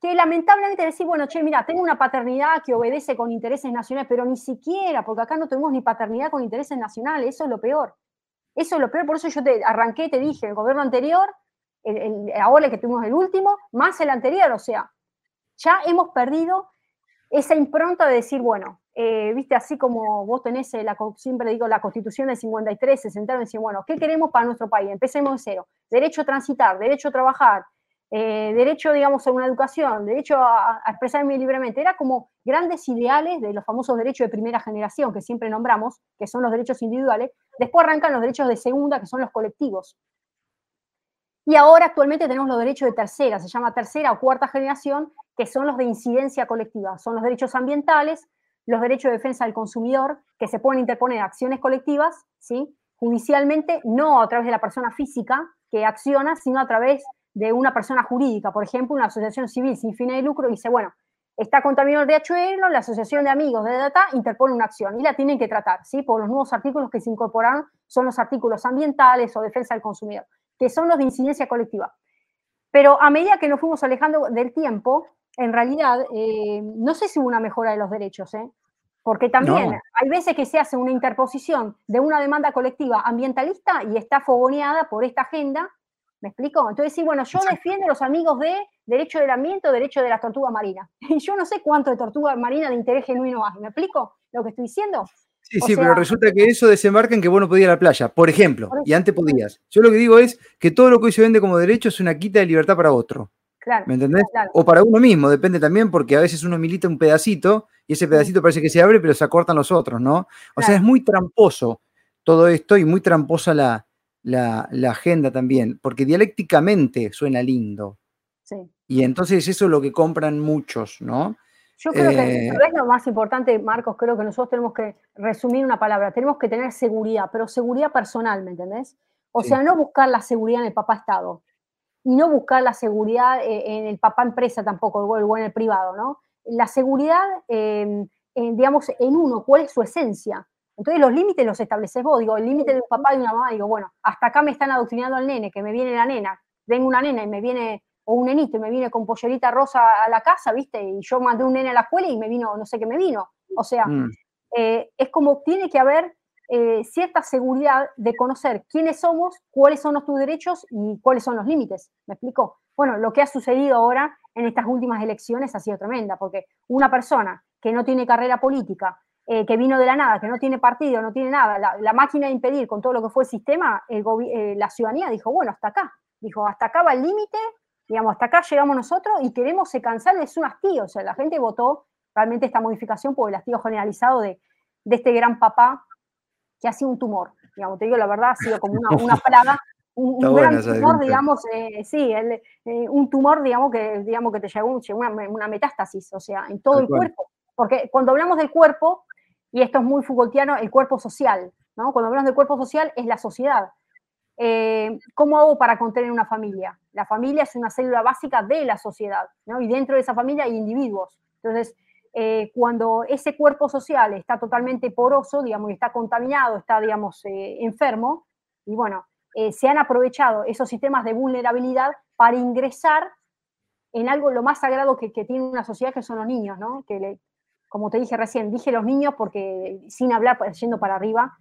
que lamentablemente decir, bueno, che, mira, tengo una paternidad que obedece con intereses nacionales, pero ni siquiera, porque acá no tenemos ni paternidad con intereses nacionales, eso es lo peor. Eso es lo peor, por eso yo te arranqué, te dije, el gobierno anterior, el, ahora que tuvimos el último, más el anterior, o sea, ya hemos perdido esa impronta de decir, bueno, eh, viste, así como vos tenés, la, siempre digo, la constitución del 53, se sentaron y decían, bueno, ¿qué queremos para nuestro país? Empecemos de cero. Derecho a transitar, derecho a trabajar, eh, derecho, digamos, a una educación, derecho a, expresarme libremente. Era como grandes ideales de los famosos derechos de primera generación que siempre nombramos, que son los derechos individuales. Después arrancan los derechos de segunda, que son los colectivos. Y ahora actualmente tenemos los derechos de tercera, se llama tercera o cuarta generación, que son los de incidencia colectiva. Son los derechos ambientales, los derechos de defensa del consumidor, que se pueden interponer acciones colectivas, ¿sí? judicialmente, no a través de la persona física que acciona, sino a través de una persona jurídica, por ejemplo, una asociación civil sin fines de lucro, dice, bueno, está contaminado el riachuelo, la asociación de amigos de data interpone una acción y la tienen que tratar, ¿sí? Por los nuevos artículos que se incorporaron son los artículos ambientales o defensa del consumidor, que son los de incidencia colectiva. Pero a medida que nos fuimos alejando del tiempo, en realidad, eh, no sé si hubo una mejora de los derechos, ¿eh? Porque también hay veces que se hace una interposición de una demanda colectiva ambientalista y está fogoneada por esta agenda ¿Me explico? Entonces, sí, bueno, yo defiendo a los amigos de derecho del ambiente o derecho de la tortuga marina. Y yo no sé cuánto de tortuga marina de interés genuino hay. ¿Me explico lo que estoy diciendo? Sí, sí, pero resulta que eso desembarca en que vos no podías ir a la playa, por ejemplo, y antes podías. Yo lo que digo es que todo lo que hoy se vende como derecho es una quita de libertad para otro. Claro, ¿Me entendés? O para uno mismo, depende también, porque a veces uno milita un pedacito y ese pedacito parece que se abre, pero se acortan los otros, ¿no? O sea, es muy tramposo todo esto y muy tramposa la, la, agenda también, porque dialécticamente suena lindo. Sí. Y entonces eso es lo que compran muchos, ¿no? Yo creo que eh, lo más importante, Marcos, creo que nosotros tenemos que resumir una palabra, tenemos que tener seguridad, pero seguridad personal, ¿me entendés? O sea, no buscar la seguridad en el papá Estado, y no buscar la seguridad eh, en el papá empresa tampoco, o en el privado, ¿no? La seguridad, digamos, en uno, ¿cuál es su esencia? Entonces los límites los estableces vos, digo, el límite de un papá y una mamá, digo, bueno, hasta acá me están adoctrinando al nene, que me viene la nena, vengo una nena y me viene, o un nenito y me viene con pollerita rosa a la casa, ¿viste? Y yo mandé un nene a la escuela y me vino, no sé qué me vino. O sea, mm. eh, es como tiene que haber eh, cierta seguridad de conocer quiénes somos, cuáles son nuestros derechos y cuáles son los límites. ¿Me explico? Bueno, lo que ha sucedido ahora en estas últimas elecciones ha sido tremenda, porque una persona que no tiene carrera política, eh, que vino de la nada, que no tiene partido, no tiene nada, la, máquina de impedir con todo lo que fue el sistema, eh, la ciudadanía dijo, bueno, hasta acá, dijo, hasta acá va el límite, digamos, hasta acá llegamos nosotros y queremos se cansar, es un hastío, o sea, la gente votó realmente esta modificación por el hastío generalizado de, este gran papá que ha sido un tumor, digamos, te digo la verdad, ha sido como una, plaga, un, gran tumor, digamos, eh, sí, un tumor, digamos, que, digamos, que te llegó, una, metástasis, o sea, en todo el cuerpo. Porque cuando hablamos del cuerpo, y esto es muy Foucaultiano, el cuerpo social. ¿no? Cuando hablamos del cuerpo social es la sociedad. Eh, ¿Cómo hago para contener una familia? La familia es una célula básica de la sociedad, ¿no? y dentro de esa familia hay individuos. Entonces, eh, cuando ese cuerpo social está totalmente poroso, digamos, y está contaminado, está, digamos, eh, enfermo, y bueno, se han aprovechado esos sistemas de vulnerabilidad para ingresar en algo lo más sagrado que, tiene una sociedad, que son los niños, ¿no? Que, como te dije recién, dije los niños porque sin hablar, yendo para arriba,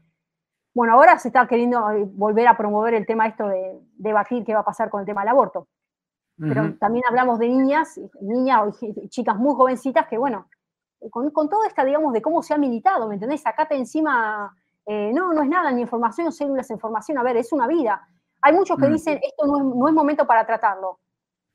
bueno, ahora se está queriendo eh, volver a promover el tema esto de debatir qué va a pasar con el tema del aborto. Pero también hablamos de niñas, niñas o chicas muy jovencitas que, bueno, con, con toda esta, digamos, de cómo se ha militado, ¿me entendés? Sacate encima, eh, no, no es nada, ni información, células, información, a ver, es una vida. Hay muchos que dicen, esto no es, no es momento para tratarlo.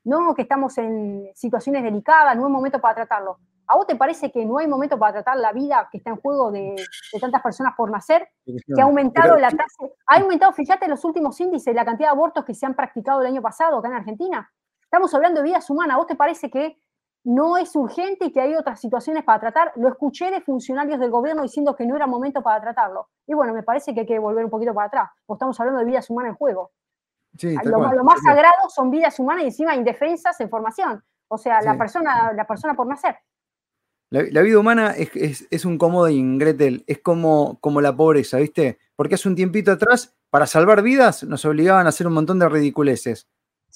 No, que estamos en situaciones delicadas, no es momento para tratarlo. ¿A vos te parece que no hay momento para tratar la vida que está en juego de, tantas personas por nacer? Que ha aumentado la tasa, ha aumentado, fíjate, los últimos índices, la cantidad de abortos que se han practicado el año pasado acá en Argentina. Estamos hablando de vidas humanas. ¿A vos te parece que no es urgente y que hay otras situaciones para tratar? Lo escuché de funcionarios del gobierno diciendo que no era momento para tratarlo. Y bueno, me parece que hay que volver un poquito para atrás, porque estamos hablando de vidas humanas en juego. lo, más sagrado son vidas humanas y encima indefensas en formación. O sea, la, persona, la persona por nacer. La, vida humana es, un cómodo Gretel, es como, como la pobreza, ¿viste? Porque hace un tiempito atrás, para salvar vidas, nos obligaban a hacer un montón de ridiculeces.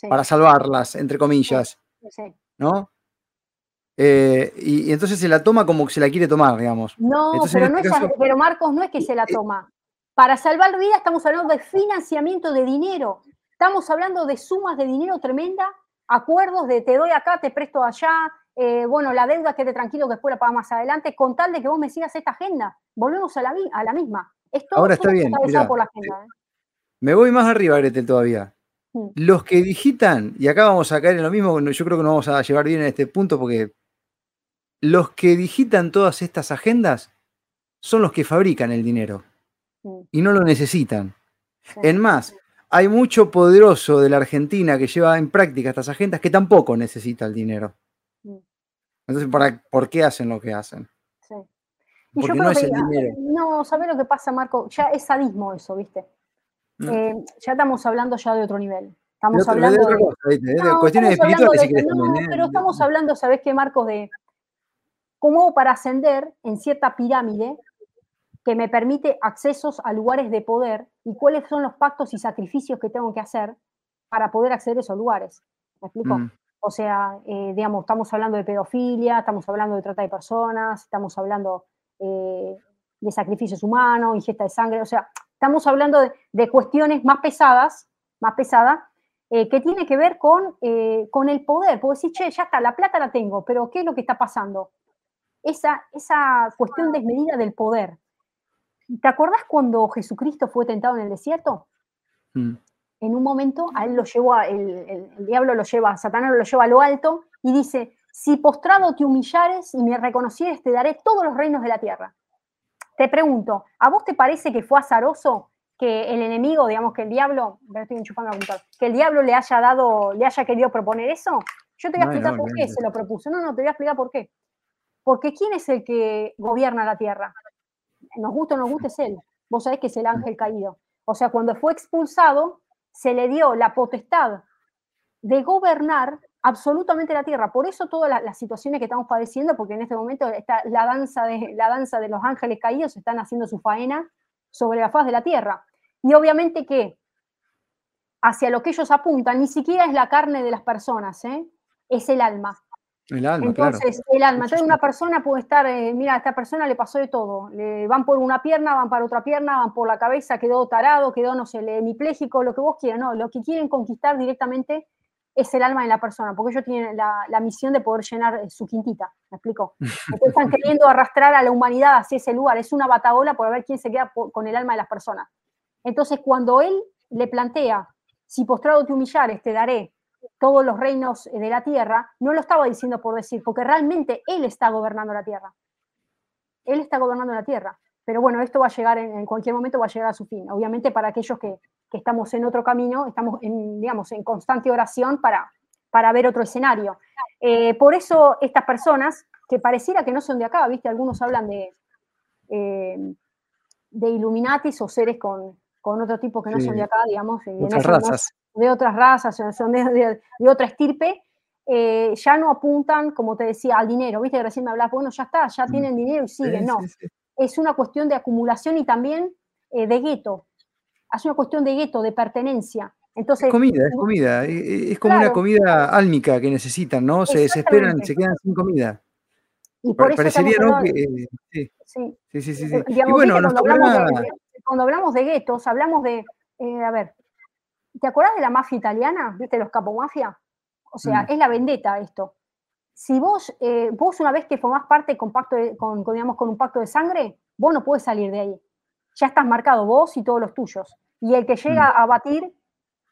Para salvarlas, entre comillas. ¿No? Eh, y, entonces se la toma como que se la quiere tomar, digamos. No, pero, este pero Marcos, no es que se la eh, toma. Para salvar vidas estamos hablando de financiamiento de dinero. Estamos hablando de sumas de dinero tremenda, acuerdos de te doy acá, te presto allá, eh, bueno, la deuda quede tranquilo que después la paga más adelante, con tal de que vos me sigas esta agenda. Volvemos a la, a la misma. Esto Ahora está bien. por la agenda, ¿eh? Me voy más arriba, Gretel, todavía. Mm. Los que digitan, y acá vamos a caer en lo mismo, yo creo que nos vamos a llevar bien en este punto porque los que digitan todas estas agendas son los que fabrican el dinero y no lo necesitan. En más, hay mucho poderoso de la Argentina que lleva en práctica estas agendas que tampoco necesita el dinero. Entonces, ¿por qué hacen lo que hacen? Sí. Porque no es el dinero. No, ¿sabes lo que pasa, Marco? Ya es sadismo eso, ¿viste? Eh, ya estamos hablando ya de otro nivel. Estamos hablando de, cuestiones espirituales, si no, ¿eh? Pero estamos hablando, ¿sabes qué, Marcos? De cómo para ascender en cierta pirámide que me permite accesos a lugares de poder y cuáles son los pactos y sacrificios que tengo que hacer para poder acceder a esos lugares. ¿Me explico? Mm. O sea, eh, digamos, estamos hablando de pedofilia, estamos hablando de trata de personas, estamos hablando eh, de sacrificios humanos, ingesta de sangre, o sea, estamos hablando de, cuestiones más pesadas, más pesadas, eh, que tiene que ver con, con el poder. Porque decir, che, ya está, la plata la tengo, pero ¿qué es lo que está pasando? Esa, esa cuestión desmedida del poder. ¿Te acordás cuando Jesucristo fue tentado en el desierto? Mm en un momento a él lo llevó, el, diablo lo lleva, Satanás lo lleva a lo alto y dice, si postrado te humillares y me reconocieres, te daré todos los reinos de la tierra. Te pregunto, ¿a vos te parece que fue azaroso que el enemigo, digamos que el diablo, que el diablo le haya dado, le haya querido proponer eso? Yo te voy a explicar por qué se lo propuso. No, no, te voy a explicar por qué. Porque ¿quién es el que gobierna la tierra? Nos gusta o no nos gusta, es él. Vos sabés que es el ángel caído. O sea, cuando fue expulsado, se le dio la potestad de gobernar absolutamente la tierra. Por eso todas las, situaciones que estamos padeciendo, porque en este momento está la danza, de, la danza de los ángeles caídos, están haciendo su faena sobre la faz de la tierra. Y obviamente que hacia lo que ellos apuntan, ni siquiera es la carne de las personas, ¿eh? es el alma. El alma, Entonces, el alma. Entonces, una persona puede estar, eh, mira, a esta persona le pasó de todo. Le van por una pierna, van para otra pierna, van por la cabeza, quedó tarado, quedó, no sé, hemipléjico, lo que vos quieras. No, lo que quieren conquistar directamente es el alma de la persona, porque ellos tienen la, misión de poder llenar eh, su quintita. ¿Me explico? están queriendo arrastrar a la humanidad hacia ese lugar. Es una batagola por ver quién se queda con el alma de las personas. Entonces, cuando él le plantea, si postrado te humillares, te daré todos los reinos eh, de la tierra, no lo estaba diciendo por decir, porque realmente Él está gobernando la tierra. Él está gobernando la tierra. Pero bueno, esto va a llegar en, cualquier momento, va a llegar a su fin. Obviamente para aquellos que, estamos en otro camino, estamos en, digamos, en constante oración para, para ver otro escenario. Eh, por eso estas personas, que pareciera que no son de acá, ¿viste? Algunos hablan de, eh, de Illuminatis o seres con, otro tipo que no son de acá, digamos. Razas de otras razas, son de, otra estirpe, eh, ya no apuntan, como te decía, al dinero. Viste que recién me hablabas, bueno, ya está, ya mm. tienen dinero y siguen. no, es una cuestión de acumulación y también eh, de gueto. Es una cuestión de gueto, de pertenencia. Entonces, es comida, es comida, es, como una comida álmica que necesitan, ¿no? Se desesperan, se quedan sin comida. Y por eso Parecería, ¿no? Que, sí. Sí. sí, sí, sí, Y bueno, cuando, hablamos de, cuando, hablamos de, guetos, hablamos de, eh, a ver, ¿te acuerdas de la mafia italiana? ¿Viste los capomafia? O sea, mm. es la vendetta esto. Si vos, eh, vos una vez que formás parte con, pacto con, digamos, con un pacto de sangre, vos no puedes salir de ahí. Ya estás marcado vos y todos los tuyos. Y el que llega mm. a batir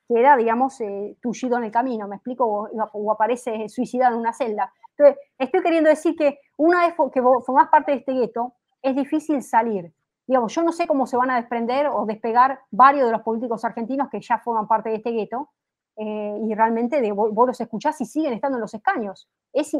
queda, digamos, eh, tullido en el camino, ¿me explico? O, aparece suicidado en una celda. Entonces, estoy queriendo decir que una vez que vos formás parte de este gueto, es difícil salir. Digamos, yo no sé cómo se van a desprender o despegar varios de los políticos argentinos que ya forman parte de este gueto, eh, y realmente de, vos, los escuchás y siguen estando en los escaños. Es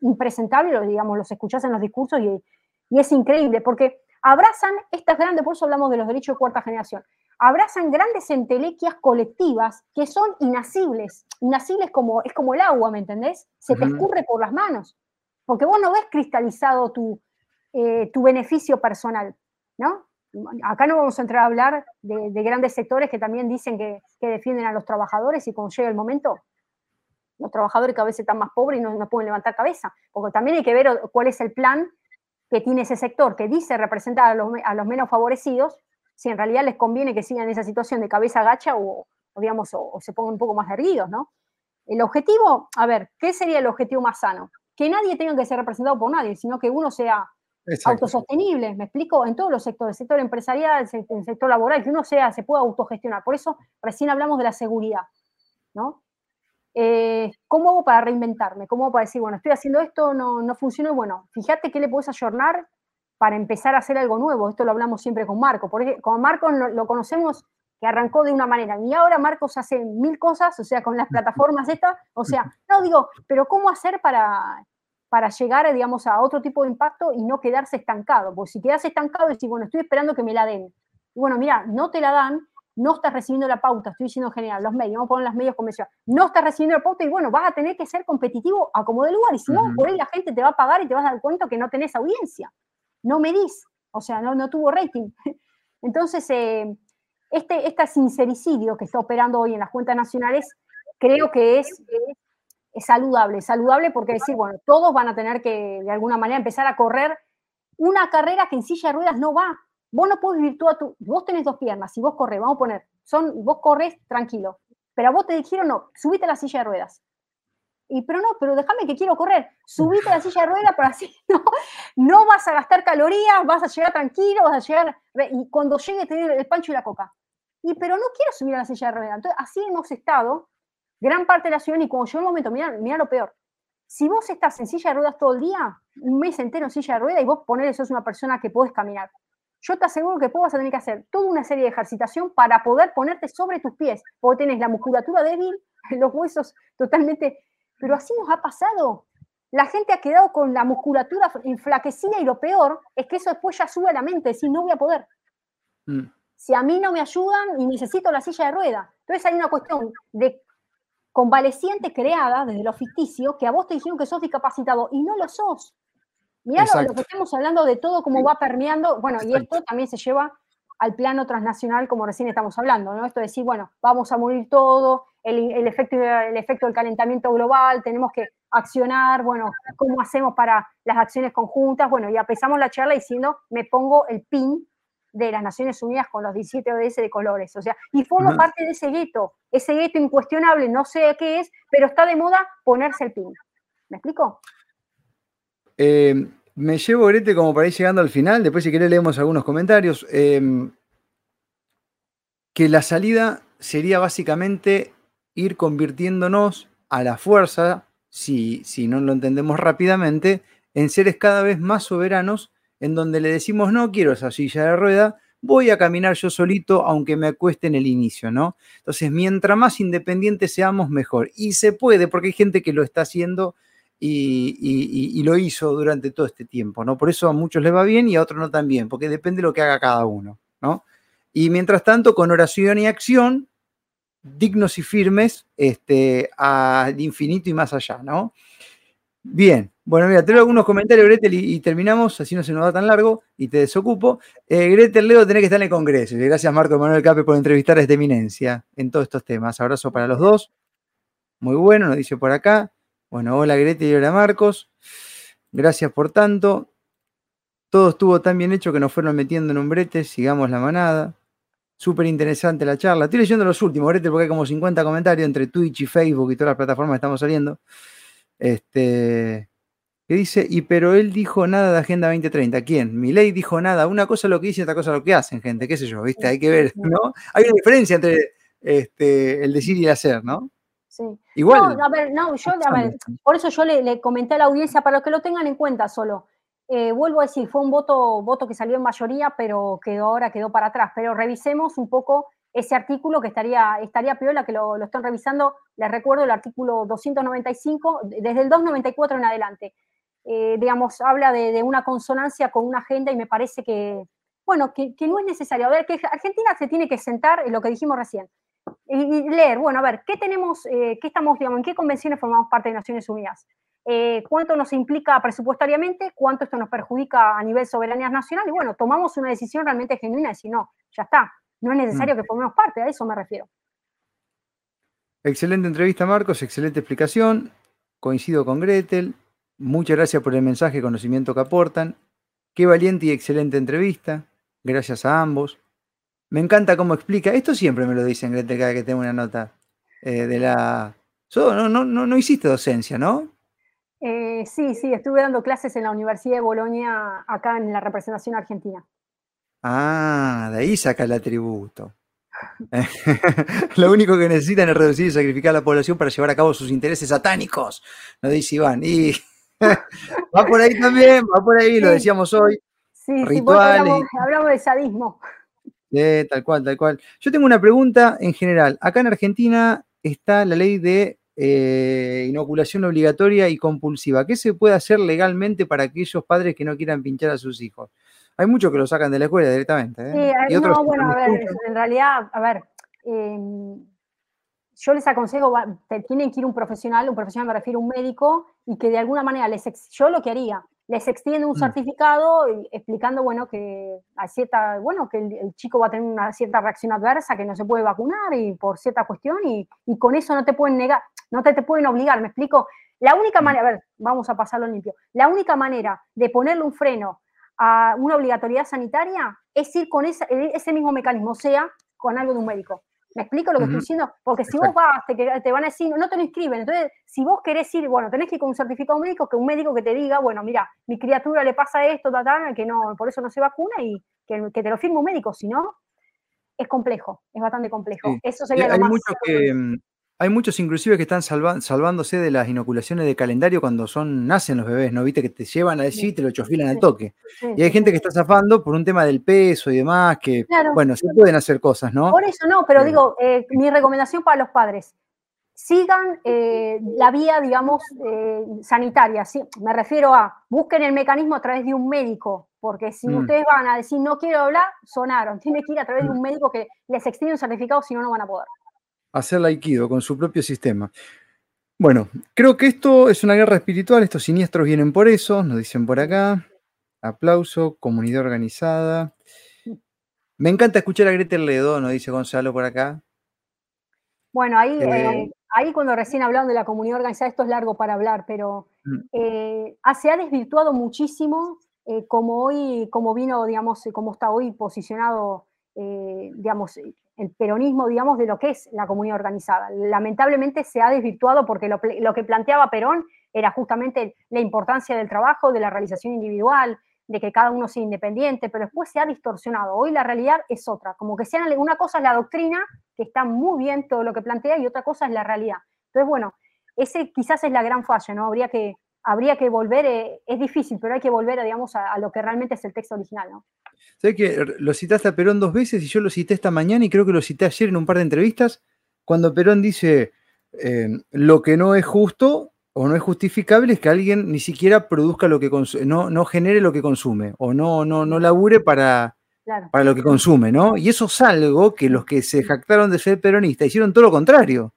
impresentable, digamos, los escuchás en los discursos y, y es increíble, porque abrazan estas grandes, por eso hablamos de los derechos de cuarta generación, abrazan grandes entelequias colectivas que son inasibles. Inasibles como, es como el agua, ¿me entendés? Se te escurre por las manos. Porque vos no ves cristalizado tu, eh, tu beneficio personal, ¿no? Acá no vamos a entrar a hablar de, grandes sectores que también dicen que, defienden a los trabajadores y cuando llega el momento, los trabajadores que a veces están más pobres y no, pueden levantar cabeza. Porque también hay que ver cuál es el plan que tiene ese sector que dice representar a los, menos favorecidos si en realidad les conviene que sigan en esa situación de cabeza gacha o, digamos, o, se pongan un poco más erguidos, ¿no? El objetivo, a ver, ¿qué sería el objetivo más sano? Que nadie tenga que ser representado por nadie, sino que uno sea autosostenible, me explico, en todos los sectores, el sector empresarial, el sector laboral, que uno sea, se pueda autogestionar. Por eso recién hablamos de la seguridad, ¿no? Eh, ¿Cómo hago para reinventarme? ¿Cómo hago para decir, bueno, estoy haciendo esto, no, no funciona? Bueno, fíjate qué le puedes ayornar para empezar a hacer algo nuevo. Esto lo hablamos siempre con Marco. Porque con Marco lo, conocemos que arrancó de una manera. Y ahora Marcos hace mil cosas, o sea, con las plataformas estas. O sea, no digo, pero ¿cómo hacer para, para llegar, digamos, a otro tipo de impacto y no quedarse estancado? Porque si quedas estancado, decís, bueno, estoy esperando que me la den. Y bueno, mira, no te la dan, no estás recibiendo la pauta, estoy diciendo en general, los medios, vamos a poner los medios convencionales, no estás recibiendo la pauta y bueno, vas a tener que ser competitivo a como de lugar, y si no, por ahí la gente te va a pagar y te vas a dar cuenta que no tenés audiencia no medís, o sea, no, no tuvo rating. Entonces, eh, este, este sincericidio que está operando hoy en las cuentas nacionales, creo que es, es saludable, saludable porque decir, bueno, todos van a tener que de alguna manera empezar a correr una carrera que en silla de ruedas no va. Vos no puedes vivir a tu, vos tenés dos piernas, si vos corres, vamos a poner, son, vos corres tranquilo, pero a vos te dijeron no, subite a la silla de ruedas. Y, pero no, pero déjame que quiero correr. Subite a la silla de ruedas para así no, no vas a gastar calorías, vas a llegar tranquilo, vas a llegar. Y cuando llegue, te el pancho y la coca. Y pero no quiero subir a la silla de ruedas. Entonces, así hemos estado gran parte de la ciudad. Y cuando llegó el momento, mira, mira lo peor. Si vos estás en silla de ruedas todo el día, un mes entero en silla de ruedas, y vos poner sos una persona que podés caminar, yo te aseguro que vos vas a tener que hacer toda una serie de ejercitación para poder ponerte sobre tus pies, porque tenés la musculatura débil, los huesos totalmente pero así nos ha pasado. La gente ha quedado con la musculatura enflaquecida y lo peor es que eso después ya sube a la mente, decir, no voy a poder. Mm. Si a mí no me ayudan y necesito la silla de rueda. Entonces hay una cuestión de convaleciente creada desde lo ficticio que a vos te dijeron que sos discapacitado y no lo sos. Mirá lo, que estamos hablando de todo, cómo va permeando. Bueno, y esto también se lleva al plano transnacional, como recién estamos hablando, ¿no? Esto de decir, bueno, vamos a morir todo, el, efecto, el efecto del calentamiento global, tenemos que accionar, bueno, ¿cómo hacemos para las acciones conjuntas? Bueno, y empezamos la charla diciendo, me pongo el pin de las Naciones Unidas con los 17 ODS de colores, o sea, y formo parte de ese gueto, ese gueto incuestionable, no sé qué es, pero está de moda ponerse el pin. ¿Me explico? Eh, me llevo, Grete, como para ir llegando al final, después si querés leemos algunos comentarios, eh, que la salida sería básicamente ir convirtiéndonos a la fuerza, si, si no lo entendemos rápidamente, en seres cada vez más soberanos, en donde le decimos, no quiero esa silla de rueda, voy a caminar yo solito, aunque me acueste en el inicio, ¿no? Entonces, mientras más independientes seamos, mejor. Y se puede, porque hay gente que lo está haciendo y, lo hizo durante todo este tiempo, ¿no? Por eso a muchos les va bien y a otros no tan bien, porque depende de lo que haga cada uno, ¿no? Y mientras tanto, con oración y acción, dignos y firmes este, al infinito y más allá, ¿no? Bien, bueno, mira, te leo algunos comentarios, Gretel, y, terminamos, así no se nos va tan largo y te desocupo. Eh, Gretel, Leo, tenés que estar en el Congreso. gracias, Marco Manuel Cape, por entrevistar a esta eminencia en todos estos temas. Abrazo para los dos. Muy bueno, nos dice por acá. Bueno, hola Gretel y hola Marcos. Gracias por tanto. Todo estuvo tan bien hecho que nos fueron metiendo en un brete. Sigamos la manada. Súper interesante la charla. Estoy leyendo los últimos, Gretel, porque hay como 50 comentarios entre Twitch y Facebook y todas las plataformas que estamos saliendo. Este, que dice, y pero él dijo nada de Agenda 2030. ¿Quién? Mi ley dijo nada. Una cosa lo que dice, otra cosa lo que hacen, gente. ¿Qué sé yo? ¿Viste? Hay que ver, ¿no? Hay una diferencia entre este, el decir y el hacer, ¿no? Sí. Igual. No, a ver, no, yo, a ver, por eso yo le, comenté a la audiencia, para que lo tengan en cuenta solo. Eh, vuelvo a decir, fue un voto, voto que salió en mayoría, pero quedó ahora quedó para atrás. Pero revisemos un poco ese artículo que estaría, estaría piola, que lo, están revisando, les recuerdo el artículo 295, desde el 294 en adelante. Eh, digamos, habla de, una consonancia con una agenda y me parece que, bueno, que, no es necesario. A ver, que Argentina se tiene que sentar en lo que dijimos recién y, leer, bueno, a ver, ¿qué tenemos, eh, qué estamos, digamos, en qué convenciones formamos parte de Naciones Unidas? Eh, ¿Cuánto nos implica presupuestariamente? ¿Cuánto esto nos perjudica a nivel soberanía nacional? Y bueno, tomamos una decisión realmente genuina y decir, no, ya está, no es necesario mm. que formemos parte, a eso me refiero. Excelente entrevista, Marcos, excelente explicación. Coincido con Gretel. Muchas gracias por el mensaje y conocimiento que aportan. Qué valiente y excelente entrevista. Gracias a ambos. Me encanta cómo explica. Esto siempre me lo dicen, Gretel, cada que tengo una nota eh, de la. no, no, no, no hiciste docencia, ¿no? Eh, sí, sí, estuve dando clases en la Universidad de Bolonia, acá en la representación argentina. Ah, de ahí saca el atributo. Lo único que necesitan es reducir y sacrificar a la población para llevar a cabo sus intereses satánicos, nos dice Iván. Y va por ahí también, va por ahí, lo decíamos hoy. Sí, rituales. hablamos, de sadismo. tal cual, tal cual. Yo tengo una pregunta en general. Acá en Argentina está la ley de eh, inoculación obligatoria y compulsiva. ¿Qué se puede hacer legalmente para aquellos padres que no quieran pinchar a sus hijos? Hay muchos que lo sacan de la escuela directamente. ¿eh? Sí, no, bueno, a ver, en realidad, a ver, em, yo les aconsejo, tienen que ir un profesional, un profesional me refiero a un médico, y que de alguna manera les, yo lo que haría, les extiende un mm. certificado explicando, bueno, que hay cierta, bueno, que el, chico va a tener una cierta reacción adversa, que no se puede vacunar y por cierta cuestión, y, y con eso no te pueden negar, no te, te pueden obligar, ¿me explico? La única mm. manera, a ver, vamos a pasarlo limpio, la única manera de ponerle un freno a una obligatoriedad sanitaria es ir con ese, mismo mecanismo, o sea, con algo de un médico. ¿Me explico lo que estoy diciendo? Porque si vos vas, te, te, van a decir, no te lo inscriben. Entonces, si vos querés ir, bueno, tenés que ir con un certificado médico, que un médico que te diga, bueno, mira, mi criatura le pasa esto, que no, por eso no se vacuna y que, te lo firme un médico. Si no, es complejo, es bastante complejo. Eso sería lo hay más. Mucho que, hay muchos inclusive que están salvándose de las inoculaciones de calendario cuando son nacen los bebés, ¿no? Viste que te llevan a decir y te lo chofilan al toque. y hay gente que está zafando por un tema del peso y demás, que, bueno, se pueden hacer cosas, ¿no? Por eso no, pero digo, eh, mi recomendación para los padres, sigan eh, la vía, digamos, eh, sanitaria. ¿sí? Me refiero a, busquen el mecanismo a través de un médico, porque si mm. ustedes van a decir no quiero hablar, sonaron. Tienen que ir a través de mm. un médico que les extiende un certificado, si no, no van a poder hacer Aikido con su propio sistema. Bueno, creo que esto es una guerra espiritual, estos siniestros vienen por eso, nos dicen por acá. Aplauso, comunidad organizada. Me encanta escuchar a Gretel Ledo, nos dice Gonzalo por acá. Bueno, ahí, eh, eh, ahí cuando recién hablaron de la comunidad organizada, esto es largo para hablar, pero mm. eh, se ha desvirtuado muchísimo como hoy, como vino, digamos, como está hoy posicionado, digamos, el peronismo, digamos, de lo que es la comunidad organizada. Lamentablemente se ha desvirtuado porque lo, que planteaba Perón era justamente la importancia del trabajo, de la realización individual, de que cada uno sea independiente, pero después se ha distorsionado. Hoy la realidad es otra, como que sean, una cosa es la doctrina, que está muy bien todo lo que plantea, y otra cosa es la realidad. Entonces, bueno, ese quizás es la gran falla, ¿no? Habría que, habría que volver, eh, es difícil, pero hay que volver, digamos, a, a, lo que realmente es el texto original, ¿no? Sé que lo citaste a Perón dos veces y yo lo cité esta mañana y creo que lo cité ayer en un par de entrevistas, cuando Perón dice, eh, lo que no es justo o no es justificable es que alguien ni siquiera produzca lo que consume, no, no genere lo que consume o no, no, no labure para, para lo que consume, ¿no? Y eso es algo que los que se jactaron de ser peronistas hicieron todo lo contrario.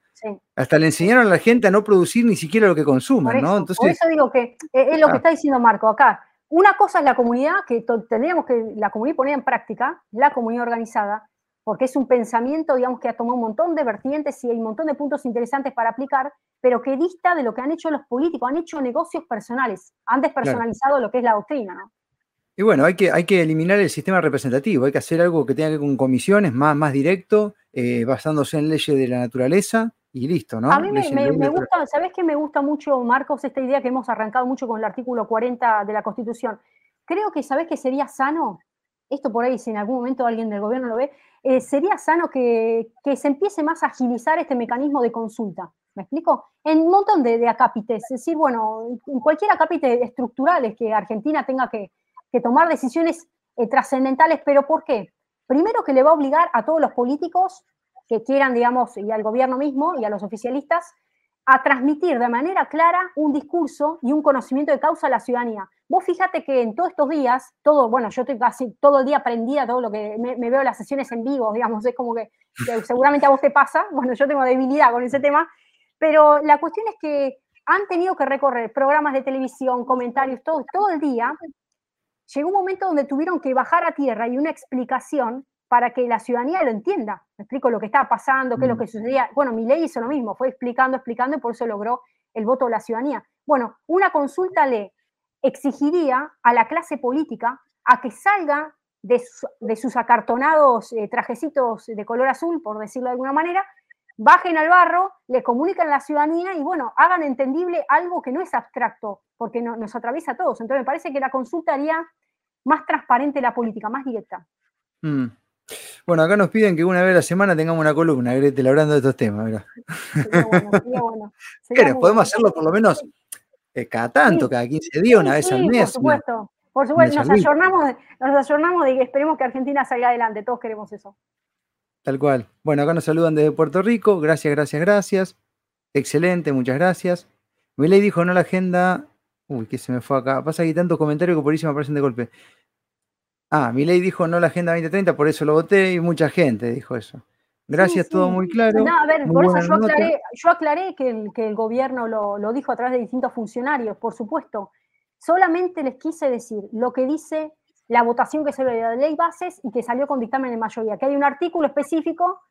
hasta le enseñaron a la gente a no producir ni siquiera lo que consumen, ¿no? Entonces, por eso digo que eh, es lo que está diciendo Marco acá. Una cosa es la comunidad, que tendríamos que la comunidad poner en práctica, la comunidad organizada, porque es un pensamiento, digamos, que ha tomado un montón de vertientes y hay un montón de puntos interesantes para aplicar, pero que dista de lo que han hecho los políticos, han hecho negocios personales, han despersonalizado lo que es la doctrina, ¿no? Y bueno, hay que, hay que eliminar el sistema representativo, hay que hacer algo que tenga que ver con comisiones, más, más directo, eh, basándose en leyes de la naturaleza y listo, ¿no? A mí me, gusta, ¿sabes qué me gusta mucho, Marcos, esta idea que hemos arrancado mucho con el artículo 40 de la Constitución? Creo que, ¿sabes que sería sano? Esto por ahí, si en algún momento alguien del gobierno lo ve, eh, sería sano que, se empiece más a agilizar este mecanismo de consulta. ¿Me explico? En un montón de, de acápites. Es decir, bueno, en cualquier acápite estructural que Argentina tenga que, que tomar decisiones eh, trascendentales, pero ¿por qué? Primero que le va a obligar a todos los políticos que quieran, digamos, y al gobierno mismo y a los oficialistas, a transmitir de manera clara un discurso y un conocimiento de causa a la ciudadanía. Vos fíjate que en todos estos días, todo, bueno, yo estoy casi todo el día aprendida, todo lo que me, veo las sesiones en vivo, digamos, es como que, que, seguramente a vos te pasa, bueno, yo tengo debilidad con ese tema, pero la cuestión es que han tenido que recorrer programas de televisión, comentarios, todo, todo el día, llegó un momento donde tuvieron que bajar a tierra y una explicación para que la ciudadanía lo entienda. Me explico lo que estaba pasando, qué es lo mm. que sucedía. Bueno, mi ley hizo lo mismo, fue explicando, explicando y por eso logró el voto de la ciudadanía. Bueno, una consulta le exigiría a la clase política a que salga de, sus acartonados eh, trajecitos de color azul, por decirlo de alguna manera, bajen al barro, le comunican a la ciudadanía y bueno, hagan entendible algo que no es abstracto, porque nos atraviesa a todos. Entonces me parece que la consulta haría más transparente la política, más directa. Mm. Bueno, acá nos piden que una vez a la semana tengamos una columna, Gretel, hablando de estos temas. Sería bueno, sería bueno. podemos hacerlo por lo menos eh, cada tanto, cada 15 días, una vez al mes. Por supuesto, por supuesto, nos ayornamos, nos ayornamos de que esperemos que Argentina salga adelante, todos queremos eso. Tal cual. Bueno, acá nos saludan desde Puerto Rico. Gracias, gracias, gracias. Excelente, muchas gracias. Miley dijo no la agenda. Uy, que se me fue acá. Pasa que tantos comentarios que por ahí se me aparecen de golpe. Ah, Milei dijo no la agenda 2030, por eso lo voté y mucha gente dijo eso. Gracias, todo muy claro. No, a ver, por eso yo aclaré, que, el, gobierno lo, lo, dijo a través de distintos funcionarios, por supuesto. Solamente les quise decir lo que dice la votación que se ve de la ley bases y que salió con dictamen de mayoría, que hay un artículo específico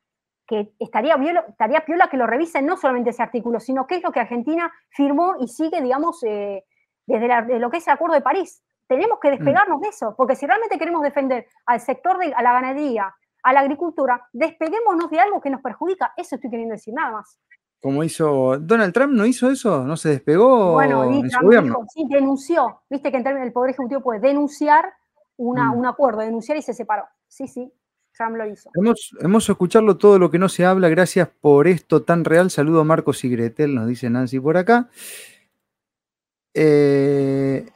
que estaría, estaría piola que lo revisen no solamente ese artículo, sino qué es lo que Argentina firmó y sigue, digamos, eh, desde lo que es el Acuerdo de París. Tenemos que mm. despegarnos de eso, porque si realmente queremos defender al sector de a la ganadería, a la agricultura, despeguémonos de algo que nos perjudica. Eso estoy queriendo decir, nada más. Como hizo Donald Trump, ¿no hizo eso? ¿No se despegó? Bueno, en su gobierno? sí, denunció. Viste que en términos del Poder Ejecutivo puede denunciar Mm. un acuerdo, denunciar y se separó. Sí, sí, Trump lo hizo. Hemos, escuchado todo lo que no se habla. Gracias por esto tan real. Saludo a Marcos y Gretel, nos dice Nancy por acá. Eh,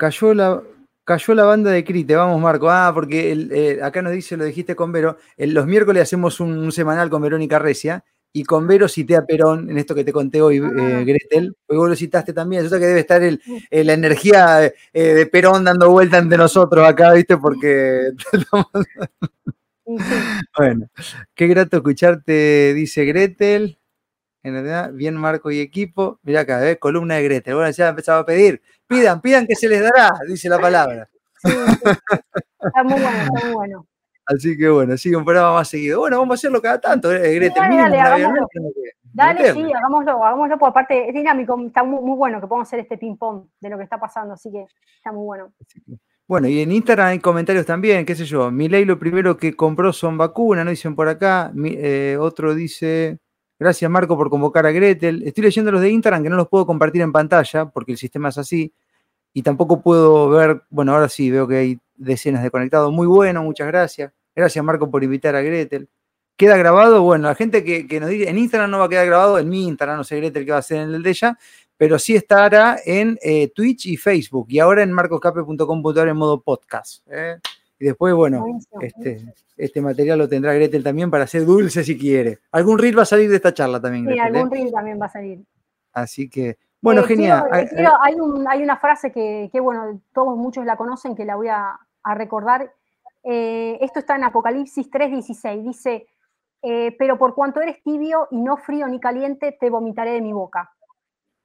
cayó, la, cayó la banda de Crite. Vamos, Marco. Ah, porque eh, acá nos dice, lo dijiste con Vero. los miércoles hacemos un, semanal con Verónica Recia y con Vero cité a Perón en esto que te conté hoy, ah. eh, Gretel, porque vos lo citaste también. Yo sé que debe estar el, la energía eh, de Perón dando vuelta ante nosotros acá, ¿viste? Porque. bueno, qué grato escucharte, dice Gretel. En realidad, bien Marco y equipo. Mira acá, ¿ves? columna de Gretel. Bueno, ya empezaba a pedir. Pidan, pidan que se les dará, dice la palabra. Está muy bueno, está muy bueno. Así que bueno, sigue un programa más seguido. Bueno, vamos a hacerlo cada tanto, eh, Greta. dale, dale, hagámoslo. dale sí, hagámoslo, hagámoslo, porque aparte es dinámico, está muy, bueno que podamos hacer este ping-pong de lo que está pasando, así que está muy bueno. Bueno, y en Instagram hay comentarios también, qué sé yo. Mi ley lo primero que compró son vacunas, ¿no? Dicen por acá. Eh, otro dice, gracias Marco por convocar a Gretel. Estoy leyendo los de Instagram que no los puedo compartir en pantalla porque el sistema es así. Y tampoco puedo ver, bueno, ahora sí veo que hay decenas de conectados. Muy bueno, muchas gracias. Gracias, Marco, por invitar a Gretel. ¿Queda grabado? Bueno, la gente que, nos dice, en Instagram no va a quedar grabado, en mi Instagram, no sé Gretel qué va a hacer en el de ella, pero sí estará en eh, Twitch y Facebook y ahora en marcoscape.com.ar en modo podcast. ¿eh? Y después, bueno, este, este material lo tendrá Gretel también para hacer dulce si quiere. Algún reel va a salir de esta charla también. Sí, algún reel también va a salir. Así que, bueno, genial. hay, hay, una frase que, bueno, todos muchos la conocen, que la voy a, a recordar, eh, esto está en Apocalipsis 3:16, dice, eh, pero por cuanto eres tibio y no frío ni caliente, te vomitaré de mi boca.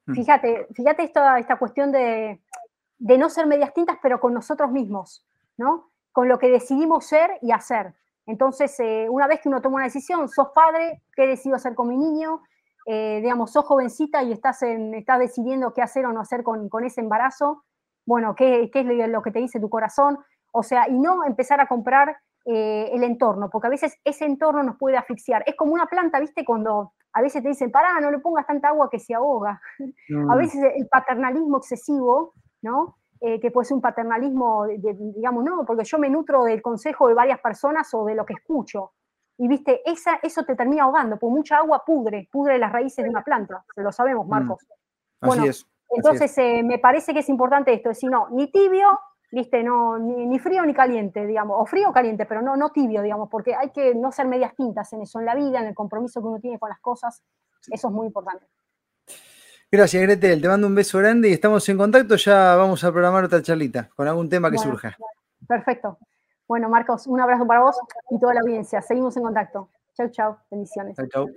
Mm. Fíjate, fíjate esta, esta cuestión de, de no ser medias tintas, pero con nosotros mismos, ¿no? Con lo que decidimos ser y hacer. Entonces, eh, una vez que uno toma una decisión, sos padre, ¿qué decido hacer con mi niño? Eh, digamos, sos jovencita y estás, en, estás decidiendo qué hacer o no hacer con, con ese embarazo. Bueno, ¿qué, ¿qué, es lo que te dice tu corazón? O sea, y no empezar a comprar eh, el entorno, porque a veces ese entorno nos puede asfixiar. Es como una planta, ¿viste? Cuando a veces te dicen, pará, no le pongas tanta agua que se ahoga. A veces el paternalismo excesivo, ¿no? Eh, que puede ser un paternalismo, digamos, no, porque yo me nutro del consejo de varias personas o de lo que escucho. Y viste, esa, eso te termina ahogando, porque mucha agua pudre, pudre las raíces de una planta, lo sabemos, mm. Marcos. Así es. Entonces, eh, me parece que es importante esto, es decir, no, ni tibio, viste, no, ni, frío ni caliente, digamos, o frío o caliente, pero no, no tibio, digamos, porque hay que no ser medias tintas en eso, en la vida, en el compromiso que uno tiene con las cosas, eso es muy importante. Gracias, Gretel. Te mando un beso grande y estamos en contacto. Ya vamos a programar otra charlita con algún tema que surja. Perfecto. Bueno, Marcos, un abrazo para vos y toda la audiencia. Seguimos en contacto. Chau, chau. Bendiciones. Chau, chau.